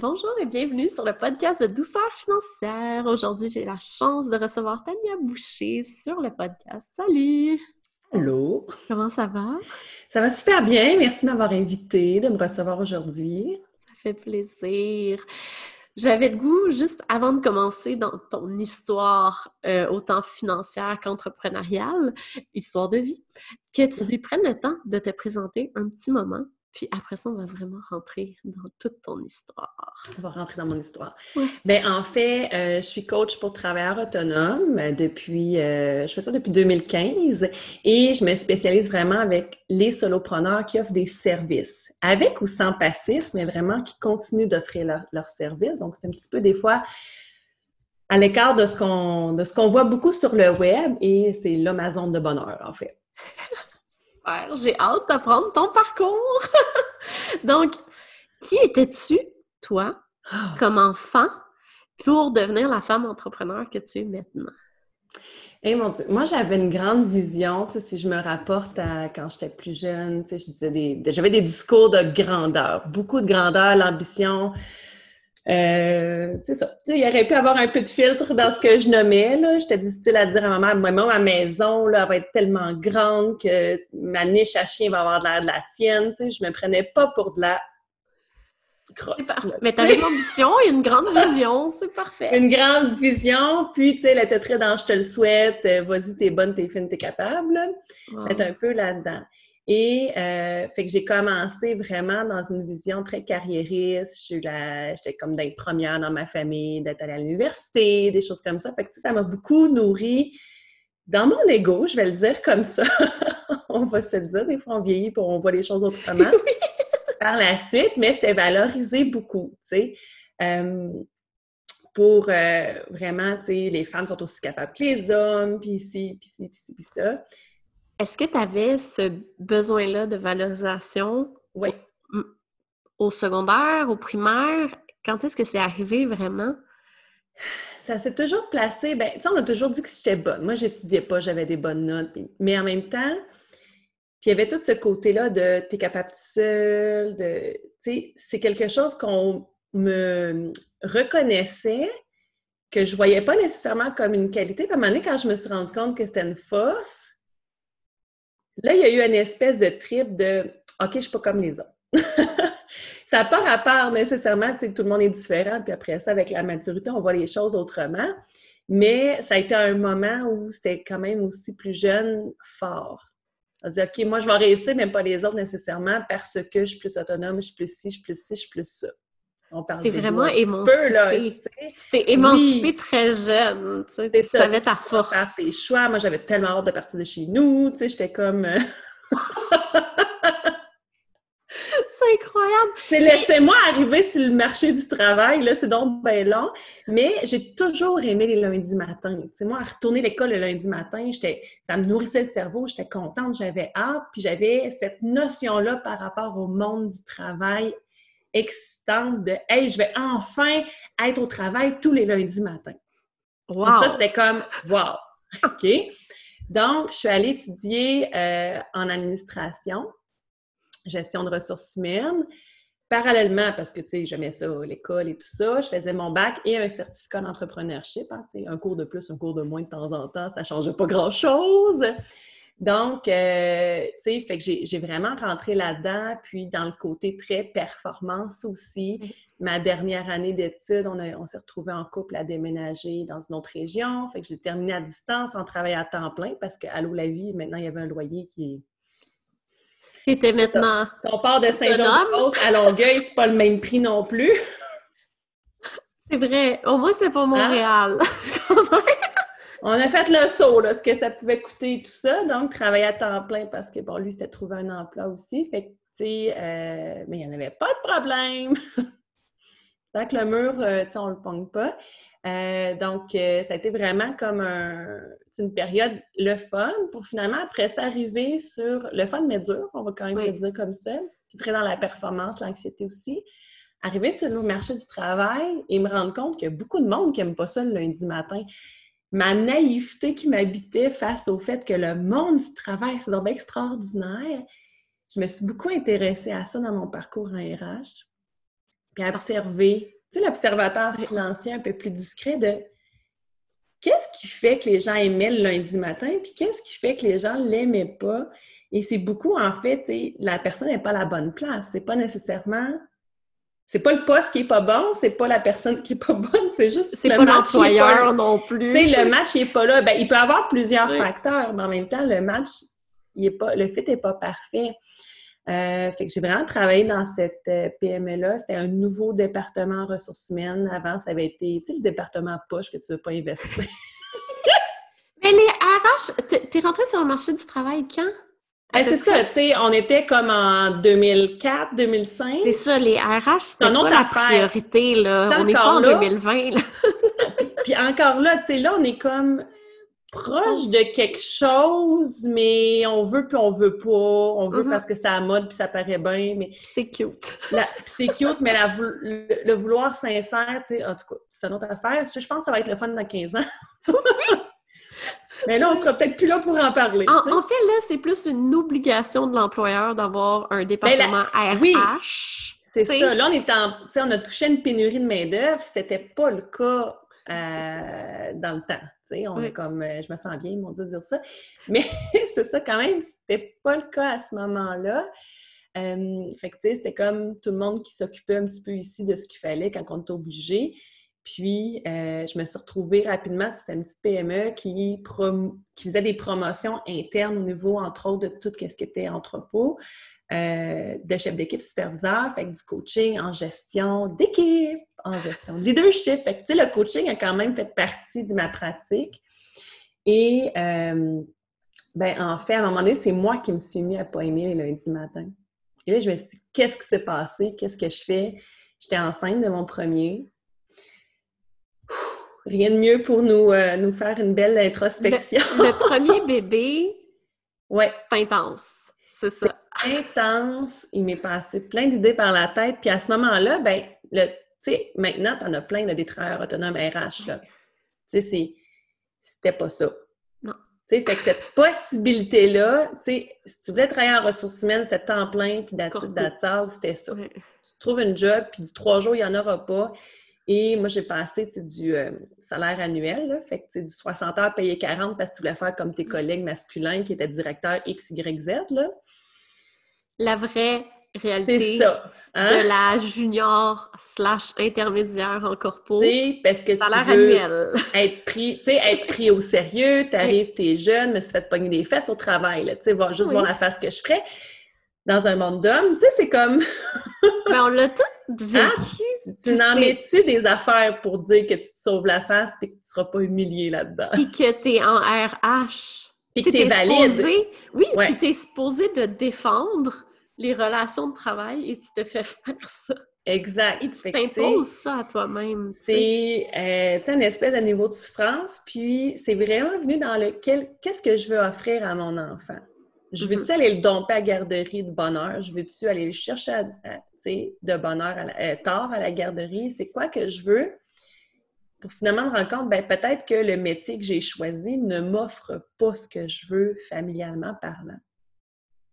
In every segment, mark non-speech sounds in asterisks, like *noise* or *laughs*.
Bonjour et bienvenue sur le podcast de Douceur financière. Aujourd'hui, j'ai la chance de recevoir Tania Boucher sur le podcast. Salut! Allô! Comment ça va? Ça va super bien. Merci de m'avoir invité, de me recevoir aujourd'hui. Ça fait plaisir. J'avais le goût, juste avant de commencer dans ton histoire, euh, autant financière qu'entrepreneuriale, histoire de vie, que tu lui prennes le temps de te présenter un petit moment puis après ça, on va vraiment rentrer dans toute ton histoire. On va rentrer dans mon histoire. Bien, en fait, euh, je suis coach pour travailleurs autonomes depuis, euh, je fais ça depuis 2015 et je me spécialise vraiment avec les solopreneurs qui offrent des services, avec ou sans passif, mais vraiment qui continuent d'offrir leurs services. Donc, c'est un petit peu des fois à l'écart de ce qu'on de ce qu'on voit beaucoup sur le web et c'est l'Amazon de bonheur, en fait. J'ai hâte d'apprendre ton parcours. *laughs* Donc, qui étais-tu, toi, ah. comme enfant, pour devenir la femme entrepreneur que tu es maintenant? Eh mon Dieu, moi j'avais une grande vision, si je me rapporte à quand j'étais plus jeune, j'avais des discours de grandeur, beaucoup de grandeur, l'ambition, euh, c'est ça. il aurait pu avoir un peu de filtre dans ce que je nommais. J'étais du style à dire à ma mère, moi, ma maison, là, elle va être tellement grande que ma niche à chien va avoir l'air de la tienne. sais, je me prenais pas pour de la *laughs* Mais tu avais une ambition et une grande vision, c'est parfait. Une grande vision, puis tu sais, elle était très dans je te le souhaite, euh, vas-y, t'es bonne, t'es fine, t'es capable. Wow. un peu là-dedans. Et euh, fait que j'ai commencé vraiment dans une vision très carriériste. J'étais comme d'être première dans ma famille, d'être allée à l'université, des choses comme ça. Fait que ça m'a beaucoup nourri dans mon ego, je vais le dire comme ça. *laughs* on va se le dire, des fois on vieillit pour on voit les choses autrement. *laughs* Par la suite, mais c'était valorisé beaucoup, tu sais. Euh, pour euh, vraiment, tu sais, les femmes sont aussi capables que les hommes, puis ci, puis ci, puis ci, puis ça. Est-ce que tu avais ce besoin-là de valorisation oui. au, secondaire, au primaire? Quand est-ce que c'est arrivé vraiment? Ça s'est toujours placé, ben, tu sais, on a toujours dit que j'étais bonne. Moi, j'étudiais pas, j'avais des bonnes notes, mais en même temps, puis il y avait tout ce côté-là de t'es capable tout seul, de, tu sais, c'est quelque chose qu'on me reconnaissait, que je voyais pas nécessairement comme une qualité. Puis à un moment donné, quand je me suis rendu compte que c'était une force, Là, il y a eu une espèce de trip de OK, je suis pas comme les autres. *laughs* ça n'a pas rapport nécessairement, tu sais, tout le monde est différent, puis après ça, avec la maturité, on voit les choses autrement. Mais ça a été un moment où c'était quand même aussi plus jeune, fort. On dire, OK, moi, je vais réussir, mais pas les autres nécessairement, parce que je suis plus autonome, je suis plus ci, je suis plus ci, je suis plus ça. C'était vraiment émancipé. C'était émancipé très jeune. Tu savais ta force. Faire tes choix. Moi, j'avais tellement hâte de partir de chez nous. J'étais comme... Euh, *laughs* c'est incroyable! C'est laissez-moi arriver sur le marché du travail, là, c'est donc bien long. Mais j'ai toujours aimé les lundis matins. sais, moi, à retourner l'école le lundi matin, ça me nourrissait le cerveau, j'étais contente, j'avais hâte, puis j'avais cette notion-là par rapport au monde du travail excitante de Hey, je vais enfin être au travail tous les lundis matins. Wow. ça, c'était comme Wow! *laughs* OK? Donc, je suis allée étudier euh, en administration, gestion de ressources humaines. Parallèlement, parce que, tu sais, j'aimais ça, l'école et tout ça, je faisais mon bac et un certificat d'entrepreneurship. Hein, un cours de plus, un cours de moins de temps en temps, ça ne changeait pas grand-chose. Donc, euh, tu sais, fait que j'ai vraiment rentré là-dedans, puis dans le côté très performance aussi. Ma dernière année d'études, on, on s'est retrouvés en couple à déménager dans une autre région. Fait que j'ai terminé à distance en travaillant à temps plein parce qu'à Allô la vie, maintenant, il y avait un loyer qui était maintenant. on part de Saint-Jean-de-Beauce à Longueuil, c'est pas le même prix non plus. c'est vrai. Au moins, c'est pas hein? *laughs* On a fait le saut, là, ce que ça pouvait coûter et tout ça. Donc, travailler à temps plein parce que, bon, lui, c'était trouvé un emploi aussi. Fait que, tu sais, euh, mais il n'y en avait pas de problème. *laughs* Tant que le mur, euh, tu sais, on le pogne pas. Euh, donc, ça a été vraiment comme une période le fun pour finalement, après ça, arriver sur le fun mais dur, on va quand même le dire comme ça. C'est très dans la performance, l'anxiété aussi. Arriver sur le marché du travail et me rendre compte qu'il y a beaucoup de monde qui n'aime pas ça le lundi matin ma naïveté qui m'habitait face au fait que le monde du travail, c'est donc extraordinaire. Je me suis beaucoup intéressée à ça dans mon parcours en RH. puis observer. Tu sais, l'observateur silencieux un peu plus discret de qu'est-ce qui fait que les gens aimaient le lundi matin, puis qu'est-ce qui fait que les gens l'aimaient pas? Et c'est beaucoup, en fait, tu sais, la personne n'est pas à la bonne place. C'est pas nécessairement c'est pas le poste qui est pas bon, c'est pas la personne qui est pas *laughs* bonne, c'est juste c'est pas l'employeur non plus. Tu sais, le match il est pas là. Ben, il peut avoir plusieurs facteurs, mais en même temps, le match, il est pas, le fit est pas parfait. Euh, fait que j'ai vraiment travaillé dans cette euh, PME-là. C'était un nouveau département ressources humaines. Avant, ça avait été, tu sais, le département poche que tu veux pas investir. *laughs* mais les RH, t'es rentrée sur le marché du travail quand? C'est ça, tu sais, on était comme en 2004, 2005. C'est ça, les RH, c'était pas la priorité, là. On n'est pas en 2020, là. *laughs* puis, encore là, tu sais, là, on est comme proche de quelque chose, mais on veut puis on veut pas. On veut mm-hmm. parce que c'est à mode puis ça paraît bien, mais... C'est cute. *laughs* c'est cute, mais le, vouloir sincère, tu sais, en tout cas, c'est une autre affaire. Je pense que ça va être le fun dans 15 ans. Mais là, on sera peut-être plus là pour en parler. En, fait, là, c'est plus une obligation de l'employeur d'avoir un ben, département RH. Oui, c'est ça. Là, on est en, on a touché une pénurie de main-d'œuvre. C'était pas le cas euh, dans le temps. on est comme, euh, je me sens bien, mon Dieu, de dire ça. Mais *laughs* c'est ça, quand même, c'était pas le cas à ce moment-là. Euh, fait que, tu sais, c'était comme tout le monde qui s'occupait un petit peu ici de ce qu'il fallait quand on était obligé. Puis, euh, je me suis retrouvée rapidement, c'était une petite PME qui, faisait des promotions internes au niveau, entre autres, de tout ce qui était entrepôt, euh, de chef d'équipe superviseur, fait du coaching en gestion d'équipe, en gestion de leadership. Fait que, le coaching a quand même fait partie de ma pratique. Et, euh, ben, en fait, à un moment donné, c'est moi qui me suis mis à pas aimer les lundis matin. Et là, je me suis dit, qu'est-ce qui s'est passé? Qu'est-ce que je fais? J'étais enceinte de mon premier rien de mieux pour nous, euh, nous faire une belle introspection. Le, premier *laughs* bébé, ouais. c'est intense. C'est ça. intense. Il m'est passé plein d'idées par la tête. Puis à ce moment-là, ben, tu sais, maintenant, tu en as plein des travailleurs autonomes RH. Tu sais, c'était pas ça. Non. Tu sais, fait que cette possibilité-là, tu sais, si tu voulais travailler en ressources humaines, c'était temps plein, puis d'attitude, c'était ça. Tu trouves une job, puis du trois jours, il n'y en aura pas. Et moi, j'ai passé du euh, salaire annuel, là, fait que du 60 heures payé 40 parce que tu voulais faire comme tes collègues masculins qui étaient directeurs X, Y, Z. Là. La vraie réalité ça, hein? de la junior slash intermédiaire en corpo. parce que salaire tu veux annuel. être pris, être pris au sérieux, tu arrives, tu es jeune, me suis fait pogner des fesses au travail, tu sais, juste voir la face que je ferais dans un monde d'hommes, tu sais, c'est comme... *laughs* Mais on l'a tout vécu. Hein? Tu, n'en mets-tu des affaires pour dire que tu te sauves la face et que tu ne seras pas humilié là-dedans? Puis que tu es en RH. Puis que tu es valide. oui, puis tu es supposé de défendre les relations de travail et tu te fais faire ça. Exact. Et tu t'imposes ça à toi-même. C'est euh, une espèce de niveau de souffrance, puis c'est vraiment venu dans le qu'est-ce que je veux offrir à mon enfant? Je veux-tu mm-hmm. aller le domper à garderie de bonheur? Je veux-tu aller le chercher de bonheur à euh, tard à la garderie? C'est quoi que je veux? Pour finalement me rendre compte, ben, peut-être que le métier que j'ai choisi ne m'offre pas ce que je veux familialement parlant.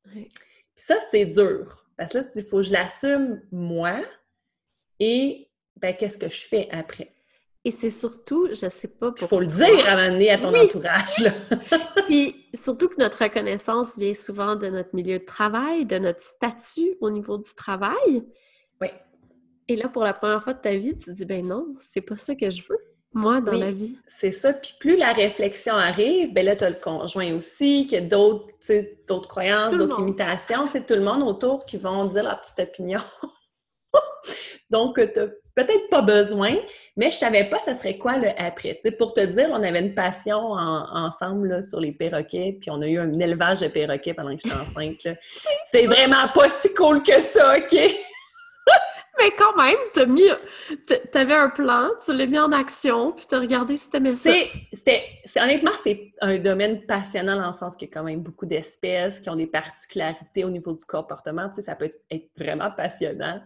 Puis ça, c'est dur. Parce que là, il faut que je l'assume moi et ben, qu'est-ce que je fais après? Et c'est surtout, je sais pas pourquoi. Il faut le dire à amener à ton entourage. *laughs* Puis surtout que notre reconnaissance vient souvent de notre milieu de travail, de notre statut au niveau du travail. Oui. Et là, pour la première fois de ta vie, tu te dis, ben non, c'est pas ça que je veux, moi, dans la vie. C'est ça. Puis plus la réflexion arrive, ben là, tu as le conjoint aussi, qui a d'autres, d'autres croyances, d'autres limitations. Tu tout le monde autour qui vont dire leur petite opinion. Donc, tu peut-être pas besoin, mais je savais pas ce serait quoi le après. pour te dire, on avait une passion ensemble sur les perroquets, puis on a eu un élevage de perroquets pendant que j'étais enceinte. *laughs* C'est vraiment pas si cool que ça, OK? *laughs* mais quand même, t'as mis... T'avais un plan, tu l'as mis en action, puis t'as regardé si t'aimais ça. C'était... Honnêtement, c'est un domaine passionnant dans le sens qu'il y a quand même beaucoup d'espèces qui ont des particularités au niveau du comportement. ça peut être vraiment passionnant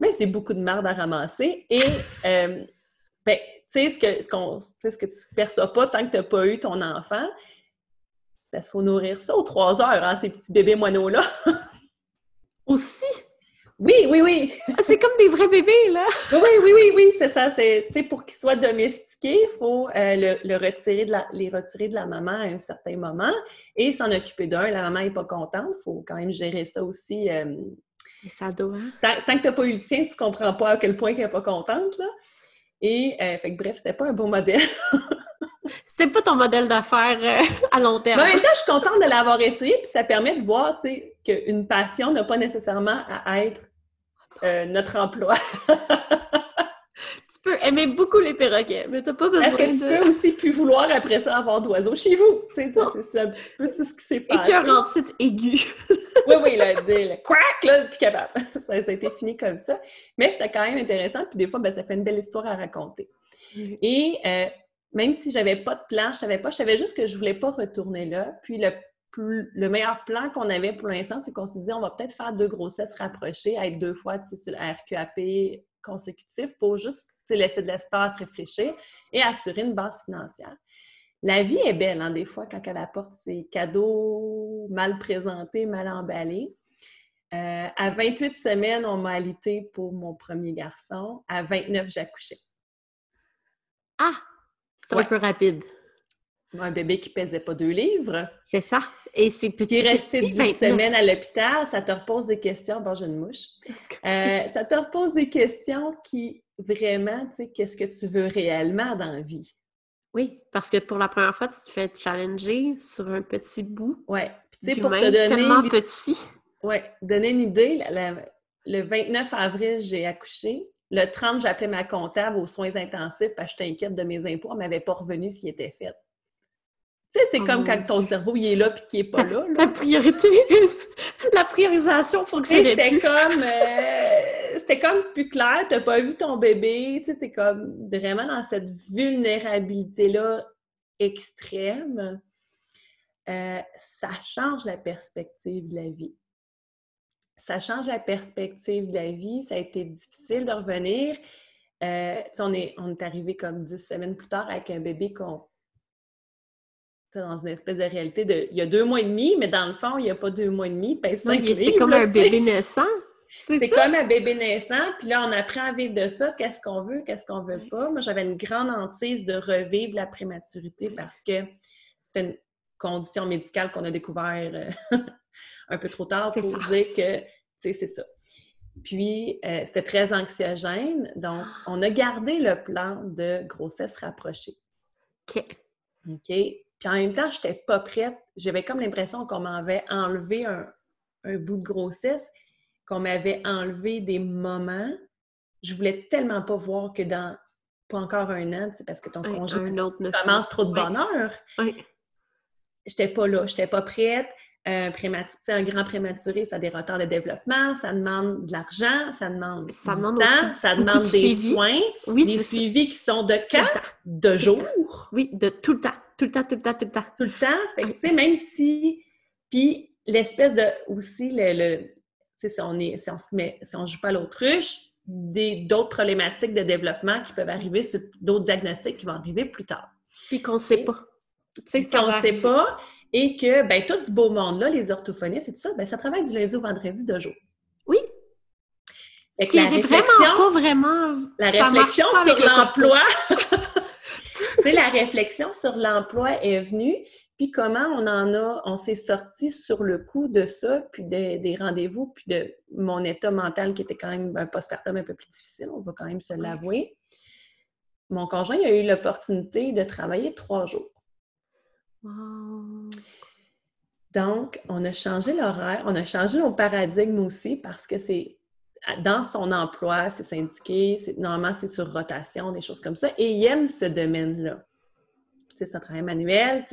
mais c'est beaucoup de merde à ramasser. Et, *laughs* euh, ben, tu sais, ce que, ce, ce que tu perçois pas tant que tu n'as pas eu ton enfant, ça se faut nourrir ça aux trois heures, hein, ces petits bébés moineaux-là. *laughs* Aussi! Oui, oui, oui. Ah, c'est comme des vrais bébés, là. oui, oui, oui, oui, oui, c'est ça. C'est, pour qu'ils soient domestiqués, il faut euh, le, retirer de la, les retirer de la maman à un certain moment et s'en occuper d'un. La maman n'est pas contente. Il faut quand même gérer ça aussi. Euh, ça doit. Tant, tant que tu n'as pas eu le sien, tu comprends pas à quel point elle n'est pas contente. Là. Et, euh, fait que, bref, c'était pas un bon modèle. *laughs* c'était pas ton modèle d'affaires euh, à long terme. Mais en même temps, je suis contente de l'avoir essayé, puis ça permet de voir, tu sais, qu'une passion n'a pas nécessairement à être euh, notre emploi. *laughs* tu peux aimer beaucoup les perroquets, mais t'as pas besoin Est-ce que tu peux aussi plus vouloir après ça avoir d'oiseaux chez vous? C'est un petit peu ce qui s'est passé. en titre aigu. *laughs* oui, oui, le, le, crack, là, plus capable. *laughs* Ça, a été fini comme ça. Mais c'était quand même intéressant, puis des fois, ben, ça fait une belle histoire à raconter. Et euh, même si j'avais pas de plan, je savais pas, je savais juste que je voulais pas retourner là. Puis le, le meilleur plan qu'on avait pour l'instant, c'est qu'on s'est dit, on va peut-être faire deux grossesses rapprochées, être deux fois sur le RQAP consécutif pour juste laisser de l'espace, réfléchir et assurer une base financière. La vie est belle, hein, des fois, quand elle apporte ses cadeaux mal présentés, mal emballés. Euh, à 28 semaines, on m'a alité pour mon premier garçon. À 29, j'accouchais. Ah! C'est un peu rapide. Un bébé qui pesait pas deux livres. C'est ça. Et c'est petit. Qui est resté 10 semaines à l'hôpital, ça te repose des questions. Bon, j'ai une mouche. Euh, ça te repose des questions qui, vraiment, tu sais, qu'est-ce que tu veux réellement dans la vie? Oui, parce que pour la première fois, tu te fais challenger sur un petit bout. Oui. Tu sais, pour te donner... tellement petit. Oui. Donner une idée, le 29 avril, j'ai accouché. Le 30, j'appelais ma comptable aux soins intensifs parce que j'étais inquiète de mes impôts. Elle ne m'avait pas revenu s'il était fait. Tu sais, c'est oh comme quand ton cerveau, il est là puis qu'il n'est pas là, La priorité, *laughs* la priorisation fonctionnait C'était comme, *laughs* euh, c'était comme plus clair, tu n'as pas vu ton bébé, tu sais, es comme vraiment dans cette vulnérabilité-là extrême. Euh, ça change la perspective de la vie. Ça change la perspective de la vie. Ça a été difficile de revenir. Euh, on, est, on est arrivé comme dix semaines plus tard avec un bébé qu'on dans une espèce de réalité de il y a deux mois et demi, mais dans le fond, il n'y a pas deux mois et demi, C'est comme un bébé naissant. C'est comme un bébé naissant, puis là, on apprend à vivre de ça, qu'est-ce qu'on veut, qu'est-ce qu'on veut pas. Moi, j'avais une grande hantise de revivre la prématurité parce que c'est une condition médicale qu'on a découvert euh, *laughs* un peu trop tard pour dire que, tu sais, c'est ça. Puis, euh, c'était très anxiogène, donc on a gardé le plan de grossesse rapprochée. OK. OK? Puis en même temps, je n'étais pas prête. J'avais comme l'impression qu'on m'avait enlevé un, bout de grossesse, qu'on m'avait enlevé des moments. Je voulais tellement pas voir que dans pas encore un an, parce que ton congé commence trop de bonheur. Oui. J'étais pas là, j'étais pas prête. Un, un grand prématuré, ça a des retards de développement, ça demande de l'argent, ça demande ça du demande temps, ça demande des soins, oui, des suivis qui sont de quatre, de jours. Oui, de tout le temps. Tout le temps, tout le temps, tout le temps. Tout le temps. Fait que, tu sais, même si. Puis l'espèce de. Aussi, le. le tu sais, si on est. Si on se met. Si on joue pas l'autruche, d'autres problématiques de développement qui peuvent arriver, d'autres diagnostics qui vont arriver plus tard. Puis qu'on ne sait pas. Tu sais, qu'on ne sait pas. Et que, ben tout ce beau monde-là, les orthophonistes et tout ça, ben ça travaille du lundi au vendredi de jour. Oui. Qui est vraiment pas vraiment. La réflexion sur l'emploi. *laughs* sais, la réflexion sur l'emploi est venue, puis comment on en a, on s'est sorti sur le coup de ça, puis des rendez-vous, puis de mon état mental qui était quand même un postpartum un peu plus difficile, on va quand même se l'avouer. Mon conjoint a eu l'opportunité de travailler trois jours. Donc, on a changé l'horaire, on a changé nos paradigmes aussi parce que c'est dans son emploi, c'est syndiqué, normalement c'est sur rotation, des choses comme ça, et il aime ce domaine-là. C'est un travail manuel,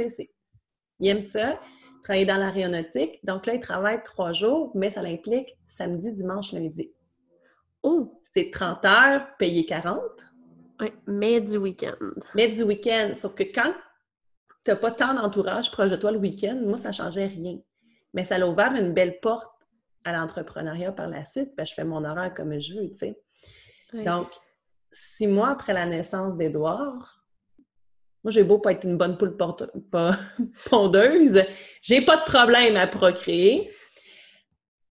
il aime ça, travailler dans l'aéronautique. Donc là, il travaille trois jours, mais ça l'implique samedi, dimanche, lundi. Oh! C'est 30 heures, payé 40. Oui, mais du week-end. Mais du week-end. Sauf que quand tu n'as pas tant d'entourage proche de toi le week-end, moi, ça ne changeait rien. Mais ça l'a ouvert une belle porte à l'entrepreneuriat par la suite, parce que je fais mon horaire comme je veux, tu sais. Donc, six mois après la naissance d'Edouard, moi, j'ai beau pas être une bonne poule *laughs* pondeuse, j'ai pas de problème à procréer.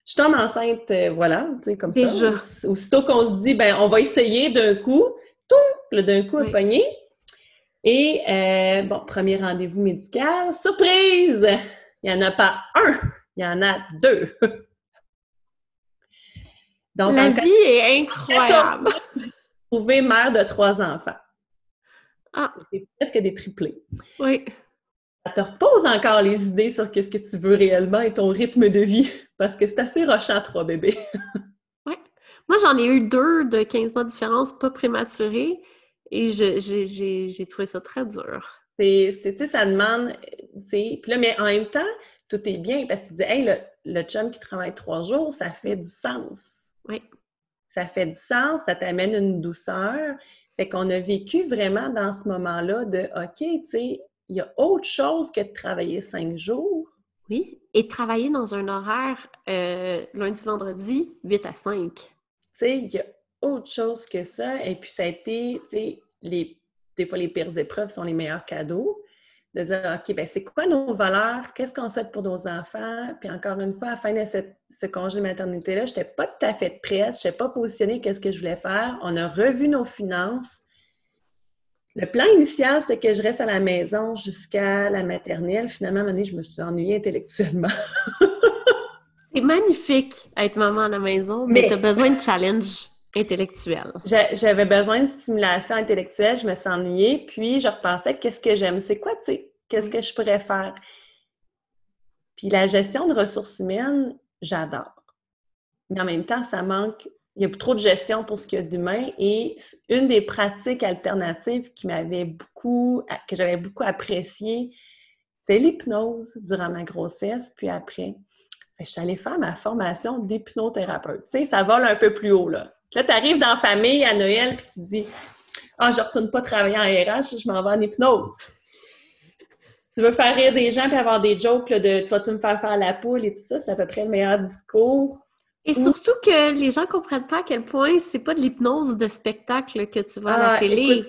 Je tombe enceinte, euh, voilà, tu sais, comme Déjà. ça. Aussitôt qu'on se dit, ben, on va essayer d'un coup, tout, d'un coup, Oui. un pogné. Et, euh, bon, premier rendez-vous médical, surprise! Il n'y en a pas un, il y en a deux. *laughs* Donc, La vie est incroyable. trouver mère de trois enfants. Ah. C'est presque des triplés. Oui. Ça te repose encore les idées sur qu'est-ce que tu veux réellement et ton rythme de vie, parce que c'est assez rochant, trois bébés. *laughs* Moi, j'en ai eu deux de 15 mois de différence, pas prématurés, et j'ai trouvé ça très dur. C'est, c'est- tu sais, ça demande, tu puis là, mais en même temps, tout est bien, parce que tu dis, hey, le, le chum qui travaille trois jours, ça fait du sens. Oui. Ça fait du sens, ça t'amène une douceur. Fait qu'on a vécu vraiment dans ce moment-là de, OK, tu sais, il y a autre chose que de travailler cinq jours. Oui. Et travailler dans un horaire euh, lundi-vendredi, 8 à 5. Tu sais, il y a autre chose que ça. Et puis, ça a été, tu sais, les, des fois, les pires épreuves sont les meilleurs cadeaux. De dire, OK, ben c'est quoi nos valeurs? Qu'est-ce qu'on souhaite pour nos enfants? Puis encore une fois, à la fin de cette- ce congé maternité-là, je n'étais pas tout à fait prête. Je n'étais pas positionnée qu'est-ce que je voulais faire. On a revu nos finances. Le plan initial, c'était que je reste à la maison jusqu'à la maternelle. Finalement, à un moment donné, je me suis ennuyée intellectuellement. *laughs* C'est magnifique être maman à la maison, mais, Mais- tu as besoin de challenge intellectuel. J'a- J'avais besoin de stimulation intellectuelle, je me suis ennuyée, puis je repensais qu'est-ce que j'aime, c'est quoi, tu sais, qu'est-ce que je pourrais faire? Puis la gestion de ressources humaines, j'adore. Mais en même temps, ça manque, il y a trop de gestion pour ce qu'il y a d'humain et une des pratiques alternatives qui m'avait beaucoup, que j'avais beaucoup appréciée, c'était l'hypnose durant ma grossesse, puis après. Je suis allée faire ma formation d'hypnothérapeute. Tu sais, ça vole un peu plus haut, là. Là, tu arrives dans la famille à Noël, puis tu te dis Ah, je retourne pas travailler en RH, je m'en vais en hypnose. Si tu veux faire rire des gens puis avoir des jokes là, de tu vas-tu me faire faire la poule et tout ça, c'est à peu près le meilleur discours. Et surtout que les gens comprennent pas à quel point c'est pas de l'hypnose de spectacle que tu vois à la Ah, télé.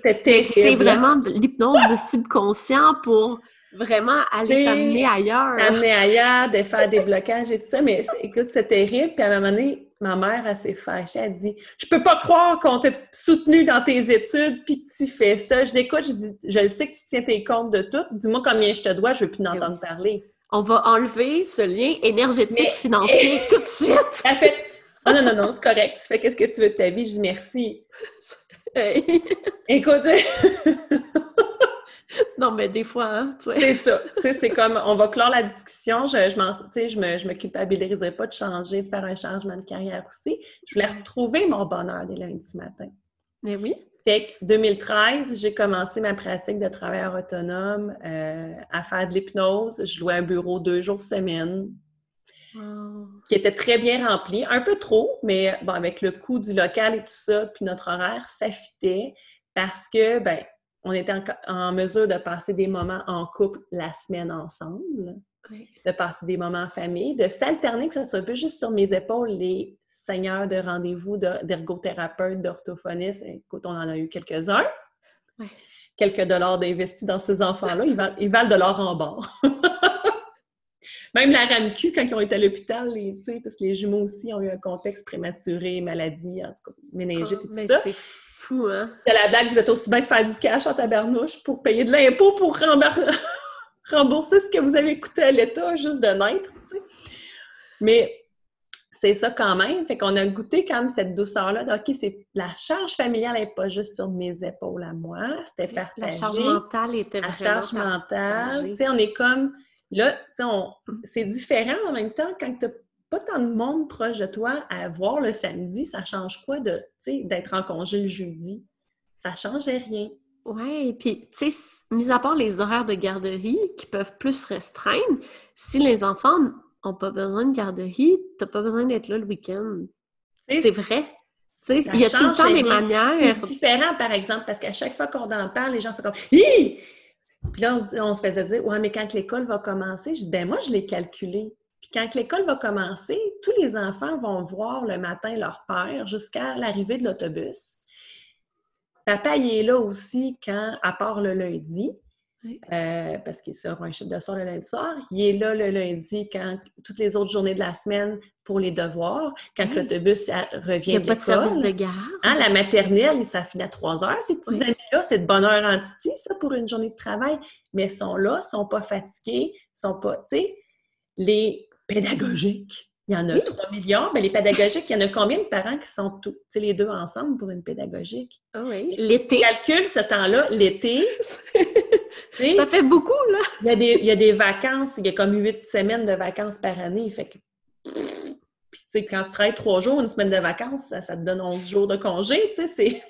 C'est vraiment de l'hypnose de subconscient pour vraiment aller t'amener ailleurs. T'amener ailleurs, de faire des blocages et tout ça, mais écoute, c'est terrible. Puis à un moment donné, ma mère, elle s'est fâchée, elle dit Je peux pas croire qu'on t'a soutenu dans tes études, puis que tu fais ça. Je dis Écoute, je dis Je le sais que tu tiens tes comptes de tout. Dis-moi combien je te dois, je veux plus n'entendre parler. On va enlever ce lien énergétique, Mais- financier *laughs* tout de suite. Elle fait Oh *laughs* non, non, non, c'est correct, tu fais qu'est-ce que tu veux de ta vie, je dis merci. *laughs* Écoute, *laughs* non, mais des fois, hein, tu sais. c'est ça. C'est comme, on va clore la discussion. Je, je, je me, je me culpabiliserai pas de changer, de faire un changement de carrière aussi. Je voulais retrouver mon bonheur dès lundi matin. Mais oui. Fait que 2013, j'ai commencé ma pratique de travailleur autonome euh, à faire de l'hypnose. Je louais un bureau deux jours semaine Wow. qui était très bien rempli, un peu trop, mais bon, avec le coût du local et tout ça, puis notre horaire, ça fitait parce que, ben, on était en, en mesure de passer des moments en couple la semaine ensemble, Oui. de passer des moments en famille, de s'alterner, que ça soit pas juste sur mes épaules les seigneurs de rendez-vous de- d'ergothérapeutes, d'orthophonistes. Écoute, on en a eu quelques-uns. Quelques dollars d'investis dans ces enfants-là, ils valent, ils valent de l'or en bord. *laughs* Même la RAMQ, quand ils ont été à l'hôpital, parce que les jumeaux aussi ont eu un contexte prématuré, maladie, en tout cas, méningite Ah, et tout mais ça. Fou, hein? C'est la blague, vous êtes aussi bien de faire du cash en tabernouche pour payer de l'impôt pour *laughs* rembourser ce que vous avez coûté à l'État juste de naître, tu sais. Mais c'est ça quand même. Fait qu'on a goûté quand même cette douceur-là. OK, c'est la charge familiale n'est pas juste sur mes épaules à moi, c'était partagé. La charge mentale était La charge mentale. Tu sais, on est comme... Là, on- c'est différent en même temps quand tu pas tant de monde proche de toi à voir le samedi, ça change quoi de, tu d'être en congé le jeudi? Ça changeait rien. Oui, puis, tu sais, mis à part les horaires de garderie qui peuvent plus restreindre, si les enfants n'ont pas besoin de garderie, t'as pas besoin d'être là le week-end. Tu C'est vrai. Tu il y a tout le temps des manières. C'est différent, par exemple, parce qu'à chaque fois qu'on en parle, les gens font comme Hi! Puis là, on se, on se faisait dire Ouais, mais quand l'école va commencer, je dis Ben, moi, je l'ai calculé. Puis quand l'école va commencer, tous les enfants vont voir le matin leur père jusqu'à l'arrivée de l'autobus. Papa, il est là aussi quand, à part le lundi. euh, parce qu'il sort un chiffre de soir le lundi soir. Il est là le lundi quand toutes les autres journées de la semaine pour les devoirs, quand l'autobus revient. Il n'y a pas de service de gare. Hein, la maternelle, ça finit à 3 heures. Ces petits amis-là, c'est de bonne heure entité, ça, pour une journée de travail. Mais ils sont là, ils sont pas fatigués, sont pas, tu sais, les pédagogiques. Il y en a 3 millions, mais les pédagogiques, il y en a combien de parents qui sont tous, les deux ensemble pour une pédagogique? Ah oui. L'été. Calcule ce temps-là, l'été. *laughs* ça fait beaucoup, là. Il y, a des, il y a des vacances, il y a comme huit semaines de vacances par année. Fait que. Puis, tu sais, quand tu travailles trois jours, une semaine de vacances, ça, ça te donne 11 jours de congé, tu sais, c'est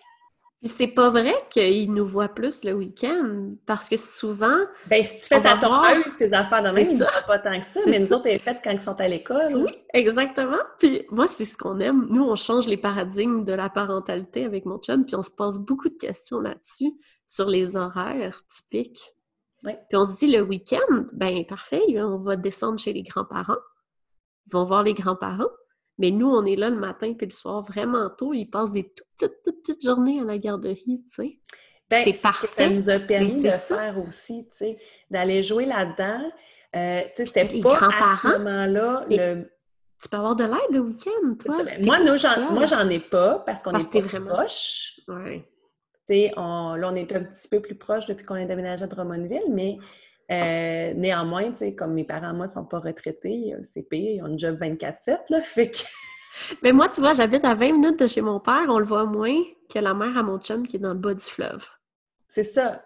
c'est pas vrai qu'ils nous voient plus le week-end, parce que souvent... Ben, si tu fais ta tondeuse, tes affaires de même, ils ne pas tant que ça, mais nous autres, elles faites quand ils sont à l'école. Oui, exactement. Puis moi, c'est ce qu'on aime. Nous, on change les paradigmes de la parentalité avec mon chum, puis on se pose beaucoup de questions là-dessus, sur les horaires typiques. Oui. Puis on se dit, le week-end, ben parfait, on va descendre chez les grands-parents. Ils vont voir les grands-parents. Mais nous, on est là le matin puis le soir vraiment tôt. Ils passent des toutes, toutes, petites journées à la garderie, tu sais. Ben, c'est parfait. Ça nous a permis de faire aussi, tu sais, d'aller jouer là-dedans. Euh, tu sais, c'était pas à ce moment-là le... Tu peux avoir de l'aide le week-end, toi. Ben, moi, moi, j'en ai pas parce qu'on est vraiment proche. Ouais. On, là, on est un petit peu plus proche depuis qu'on est déménagé à Drummondville, mais euh, néanmoins, comme mes parents, moi, ne sont pas retraités, euh, c'est pire, ils ont une job 24-7, là, *laughs* fait que... Mais moi, tu vois, j'habite à 20 minutes de chez mon père, on le voit moins que la mère à mon chum qui est dans le bas du fleuve. C'est ça.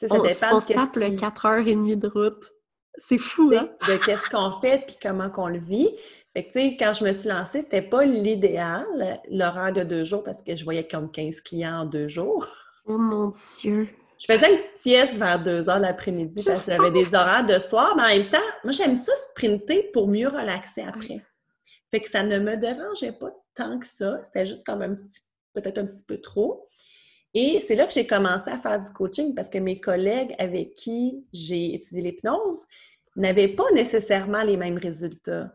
ça on, on se tape le 4h30 de route. C'est fou, hein? De qu'est-ce qu'on fait puis comment qu'on le vit. Fait que, tu sais, quand je me suis lancée, c'était pas l'idéal, l'horaire de deux jours, parce que je voyais comme 15 clients en deux jours. Oh mon Dieu! Je faisais une petite sieste vers 2 heures l'après-midi parce que j'avais des horaires de soir, mais en même temps, moi, j'aime ça sprinter pour mieux relaxer après. Fait que ça ne me dérangeait pas tant que ça. C'était juste comme un petit, peut-être un petit peu trop. Et c'est là que j'ai commencé à faire du coaching parce que mes collègues avec qui j'ai étudié l'hypnose n'avaient pas nécessairement les mêmes résultats.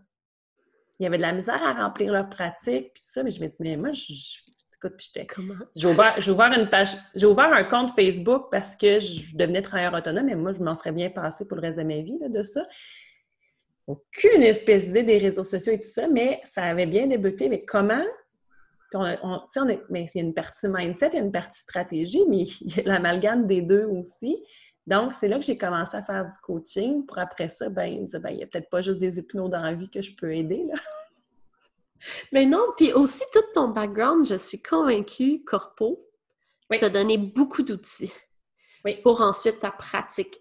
Il y avait de la misère à remplir leur pratique, puis tout ça, mais je me disais, mais moi, je, Comment? J'ai ouvert, une page, j'ai ouvert un compte Facebook parce que je devenais travailleur autonome, et moi, je m'en serais bien passé pour le reste de ma vie de ça. Aucune espèce d'idée des réseaux sociaux et tout ça, mais ça avait bien débuté. Mais comment? on, mais il y a une partie mindset, il y a une partie stratégie, mais il y a l'amalgame des deux aussi. Donc, c'est là que j'ai commencé à faire du coaching pour après ça, ben, dire, ben, il n'y a peut-être pas juste des hypnos dans la vie que je peux aider. Là. Mais non, puis aussi tout ton background, je suis convaincue, Corpo, oui. t'a donné beaucoup d'outils oui. pour ensuite ta pratique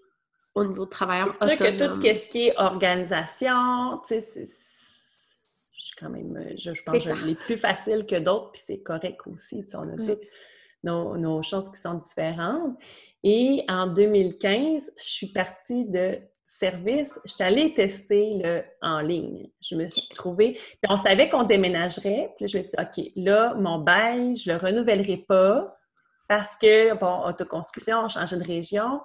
au niveau de travailleur autonome. C'est sûr que tout ce qui est organisation, tu sais, je quand même, je, pense que je l'ai plus facile que d'autres, puis c'est correct aussi. on a toutes nos, nos choses qui sont différentes. Et en 2015, je suis partie de service, je suis allée tester le en ligne. Je me suis trouvée. Puis on savait qu'on déménagerait. Puis je me suis dit, OK, là, mon bail, je le renouvellerai pas parce que, bon, autoconstruction, changer de région,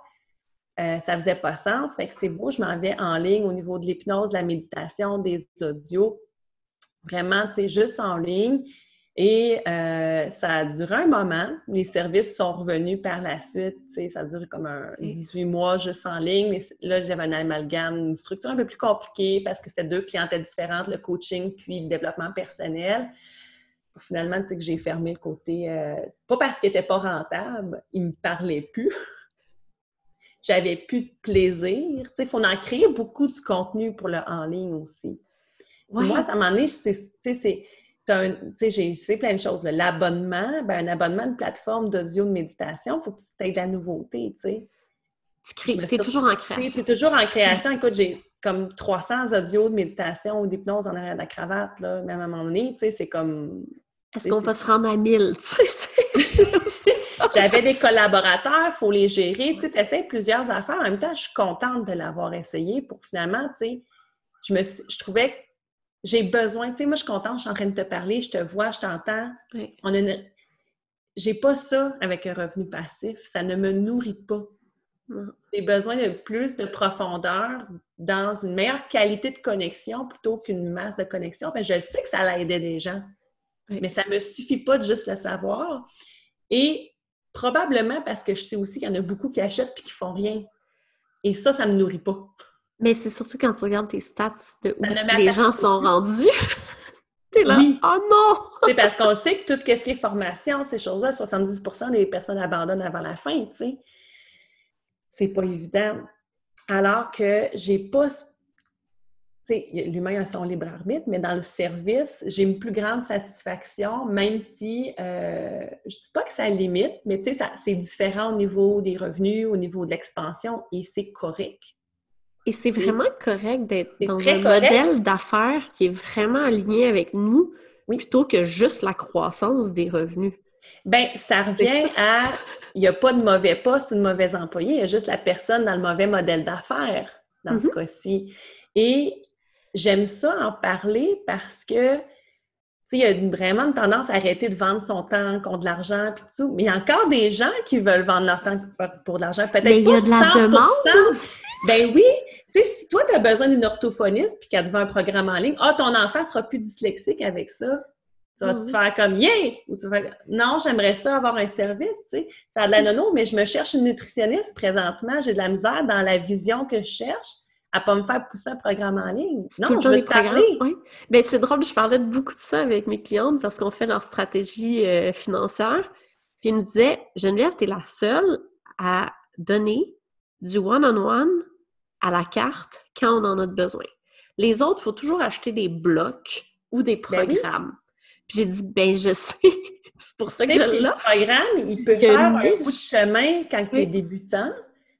euh, ça faisait pas sens. Fait que c'est beau, je m'en vais en ligne au niveau de l'hypnose, de la méditation, des audios. Vraiment, tu sais, juste en ligne. Et euh, ça a duré un moment. Les services sont revenus par la suite. Ça a duré comme un 18 mois juste en ligne. Mais là, j'avais un amalgame, une structure un peu plus compliquée parce que c'était deux clientèles différentes, le coaching puis le développement personnel. Finalement, tu sais que j'ai fermé le côté, euh, pas parce qu'il n'était pas rentable, il ne me parlait plus. *laughs* J'avais plus de plaisir. Il faut en créer beaucoup du contenu pour le en ligne aussi. Moi, à un moment donné, c'est tu sais, plein de choses. L'abonnement, ben, un abonnement de plateforme d'audio de méditation, il faut que tu aies de la nouveauté, tu sais. Tu crées, es toujours en création. Tu es toujours en création. Écoute, j'ai comme 300 audios de méditation ou d'hypnose en arrière de la cravate, là, même à un moment donné, tu sais, c'est comme... Est-ce qu'on va se rendre à 1000, tu sais? *laughs* J'avais des collaborateurs, il faut les gérer, tu essaies plusieurs affaires. En même temps, je suis contente de l'avoir essayé pour finalement, tu sais, je, me je trouvais que j'ai besoin, tu sais, moi, je suis contente, je suis en train de te parler, je te vois, je t'entends. On a J'ai pas ça avec un revenu passif. Ça ne me nourrit pas. J'ai besoin de plus de profondeur dans une meilleure qualité de connexion plutôt qu'une masse de connexion. Mais je sais que ça allait aider des gens. Mais ça ne me suffit pas de juste le savoir. Et probablement parce que je sais aussi qu'il y en a beaucoup qui achètent et qui font rien. Et ça, ça me nourrit pas. Mais c'est surtout quand tu regardes tes stats de où les gens sont rendus. *laughs* T'es là, oui. oh non! c'est parce qu'on sait que tout ce qui est formation, ces choses-là, 70% des personnes abandonnent avant la fin, tu sais. C'est pas évident. Alors que j'ai pas l'humain a son libre arbitre, mais dans le service, j'ai une plus grande satisfaction, même si euh, je ne dis pas que ça limite, mais c'est différent au niveau des revenus, au niveau de l'expansion, et c'est correct. Et c'est vraiment correct d'être dans un modèle d'affaires qui est vraiment aligné avec nous, plutôt que juste la croissance des revenus. Ben, ça revient à il n'y a pas de mauvais poste ou de mauvais employé, il y a juste la personne dans le mauvais modèle d'affaires dans ce mm-hmm. cas-ci. Et j'aime ça en parler parce que il y a vraiment une tendance à arrêter de vendre son temps contre de l'argent puis tout. Mais il y a encore des gens qui veulent vendre leur temps pour de l'argent. Peut-être Mais il y a de la demande aussi. Ben oui. Tu sais, si toi, tu as besoin d'une orthophoniste puis qu'elle te un programme en ligne, ah, ton enfant sera plus dyslexique avec ça. Tu vas te faire comme yeah! Ou tu vas non, j'aimerais ça avoir un service, tu sais. Ça a de la *laughs* nono, mais je me cherche une nutritionniste présentement. J'ai de la misère dans la vision que je cherche à pas me faire pousser un programme en ligne. Non, je vais te parler. Oui. Ben, c'est drôle, je parlais de beaucoup de ça avec mes clientes parce qu'on fait leur stratégie euh, financière. Puis ils me disaient, Geneviève, tu es la seule à donner du one-on-one à la carte quand on en a besoin. Les autres, il faut toujours acheter des blocs ou des ben programmes. Puis j'ai dit, ben je sais. *laughs* c'est pour ça que je l'offre. Le programme, il peut faire un bout de chemin quand tu es débutant.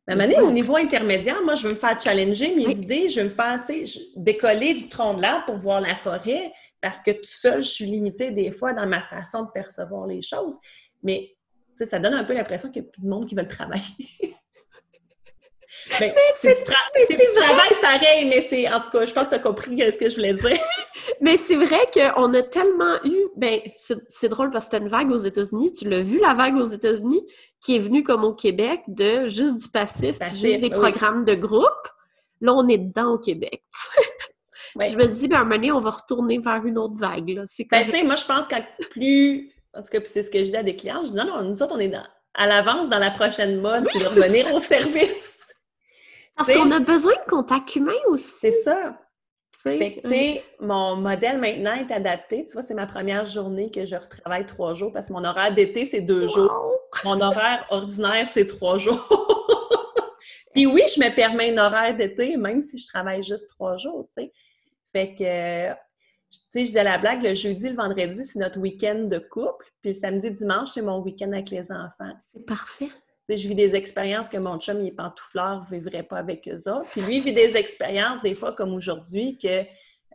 Mais à au niveau intermédiaire, moi, je veux me faire challenger mes idées, je veux me faire, tu sais, décoller du tronc de l'arbre pour voir la forêt, parce que tout seul, je suis limitée des fois dans ma façon de percevoir les choses. Mais, tu sais, ça donne un peu l'impression qu'il y a plus de monde qui veut travailler. *laughs* Ben, mais c'est travail pareil, mais c'est en tout cas, je pense que tu as compris ce que je voulais dire. mais c'est vrai qu'on a tellement eu, ben c'est drôle parce que c'était une vague aux États-Unis. Tu l'as vu la vague aux États-Unis qui est venue comme au Québec de juste du passif, juste des programmes de groupe. Là, on est dedans au Québec. Je me dis, ben, à un moment donné, on va retourner vers une autre vague. C'est ben, moi, je pense qu'à plus. En tout cas, c'est ce que je dis à des clients. Je dis, non, non, nous autres, on est à l'avance dans la prochaine mode, oui, de revenir au service. Parce qu'on a besoin de contact humain aussi. C'est ça. Fait que, tu sais, mon modèle maintenant est adapté. Tu vois, c'est ma première journée que je retravaille trois jours parce que mon horaire d'été, c'est deux jours. Mon horaire ordinaire, c'est trois jours. *laughs* Puis oui, je me permets un horaire d'été, même si je travaille juste trois jours, tu sais. Fait que, tu sais, je dis à la blague, le jeudi, le vendredi, c'est notre week-end de couple. Puis le samedi, dimanche, c'est mon week-end avec les enfants. C'est parfait je vis des expériences que mon chum, il est pantoufleur, ne vivrait pas avec eux autres. Puis lui, il vit des expériences, des fois, comme aujourd'hui, que,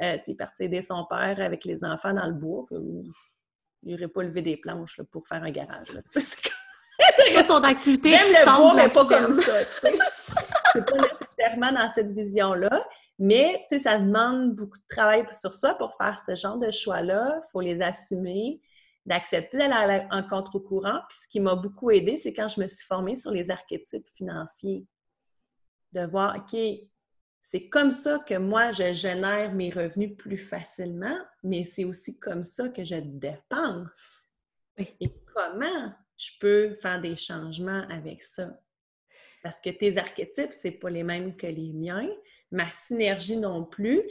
euh, tu sais, aider son père avec les enfants dans le bois, que il n'irait pas lever des planches pour faire un garage. C'est *laughs* ton activité Même le bois, mais pas comme ça. C'est pas nécessairement dans cette vision-là. Mais, ça demande beaucoup de travail sur ça pour faire ce genre de choix-là. Il faut les assumer d'accepter d'aller en contre-courant. Puis ce qui m'a beaucoup aidé, c'est quand je me suis formée sur les archétypes financiers. De voir, OK, c'est comme ça que moi, je génère mes revenus plus facilement, mais c'est aussi comme ça que je dépense. Et comment je peux faire des changements avec ça? Parce que tes archétypes, c'est pas les mêmes que les miens. Ma synergie non plus.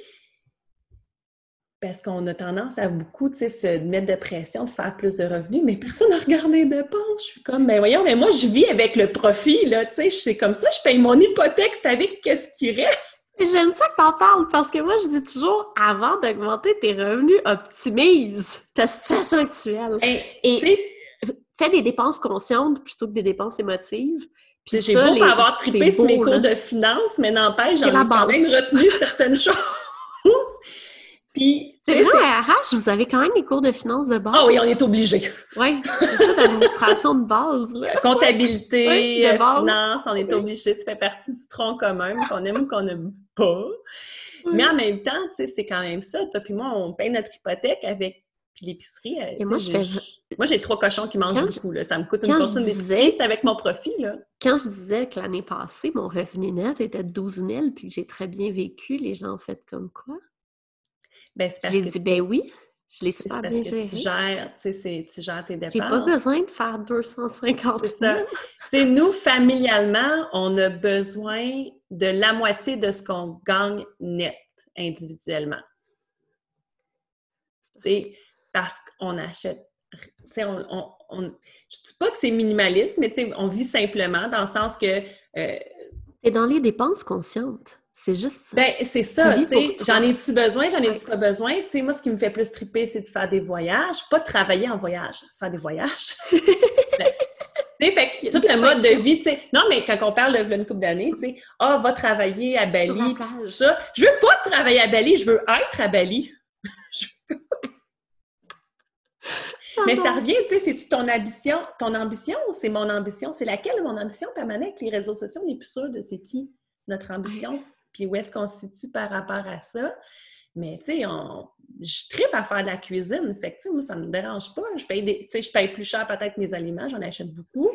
Parce qu'on a tendance à beaucoup se mettre de pression, de faire plus de revenus, mais personne n'a regardé les dépenses. Je suis comme, ben voyons, mais moi, je vis avec le profit, là, tu sais, c'est comme ça, je paye mon hypothèque, c'est avec qu'est-ce qui reste. J'aime ça que t'en parles parce que moi, je dis toujours, avant d'augmenter tes revenus, optimise ta situation actuelle. Et, fais des dépenses conscientes plutôt que des dépenses émotives. J'ai beau pas avoir trippé sur mes cours de finance, mais n'empêche, j'en ai quand même retenu certaines *laughs* choses. C'est vrai, à RH, vous avez quand même des cours de finance de base. Ah oui, on est obligé. Oui, c'est ça, l'administration de base. *laughs* Comptabilité, euh, finance, on est obligé. Ça fait partie du tronc commun, qu'on aime ou qu'on n'aime pas. Mais en même temps, tu sais, c'est quand même ça. Toi puis moi, on paye notre hypothèque avec l'épicerie. Euh, Et moi, je fais... Moi, j'ai trois cochons qui mangent beaucoup. Là. Ça me coûte une fortune d'épicerie. C'est avec mon profit. Là. Quand je disais que l'année passée, mon revenu net était de 12 000 puis que j'ai très bien vécu, les gens ont fait comme quoi? Ben, J'ai dit, ben oui. Je l'ai super bien géré. Tu gères, tu sais, tu gères tes dépenses. J'ai pas besoin de faire 250 000. C'est nous, familialement, on a besoin de la moitié de ce qu'on gagne net individuellement. C'est parce qu'on achète. On, on, on, je dis pas que c'est minimaliste, mais on vit simplement dans le sens que. Euh, c'est dans les dépenses conscientes. C'est juste ça. Ben, c'est ça. J'en ai-tu besoin, j'en ai-tu pas besoin? sais moi, ce qui me fait plus triper, c'est de faire des voyages. Pas de travailler en voyage, faire des voyages. *laughs* fait tout le mode de vie, tu sais. Non, mais quand on parle de une couple d'années, tu sais, ah, va travailler à Bali, tout ça. Je veux pas travailler à Bali, je veux être à Bali. *laughs* Mais ça revient, tu sais, c'est-tu ton ambition, ton ambition ou c'est mon ambition? C'est laquelle mon ambition? Permanente? Avec les réseaux sociaux, on n'est plus sûr de c'est qui notre ambition, puis où est-ce qu'on se situe par rapport à ça. Mais tu sais, je tripe à faire de la cuisine. Fait que, tu sais, moi, ça me dérange pas. Je paye, des... je paye plus cher peut-être mes aliments, j'en achète beaucoup.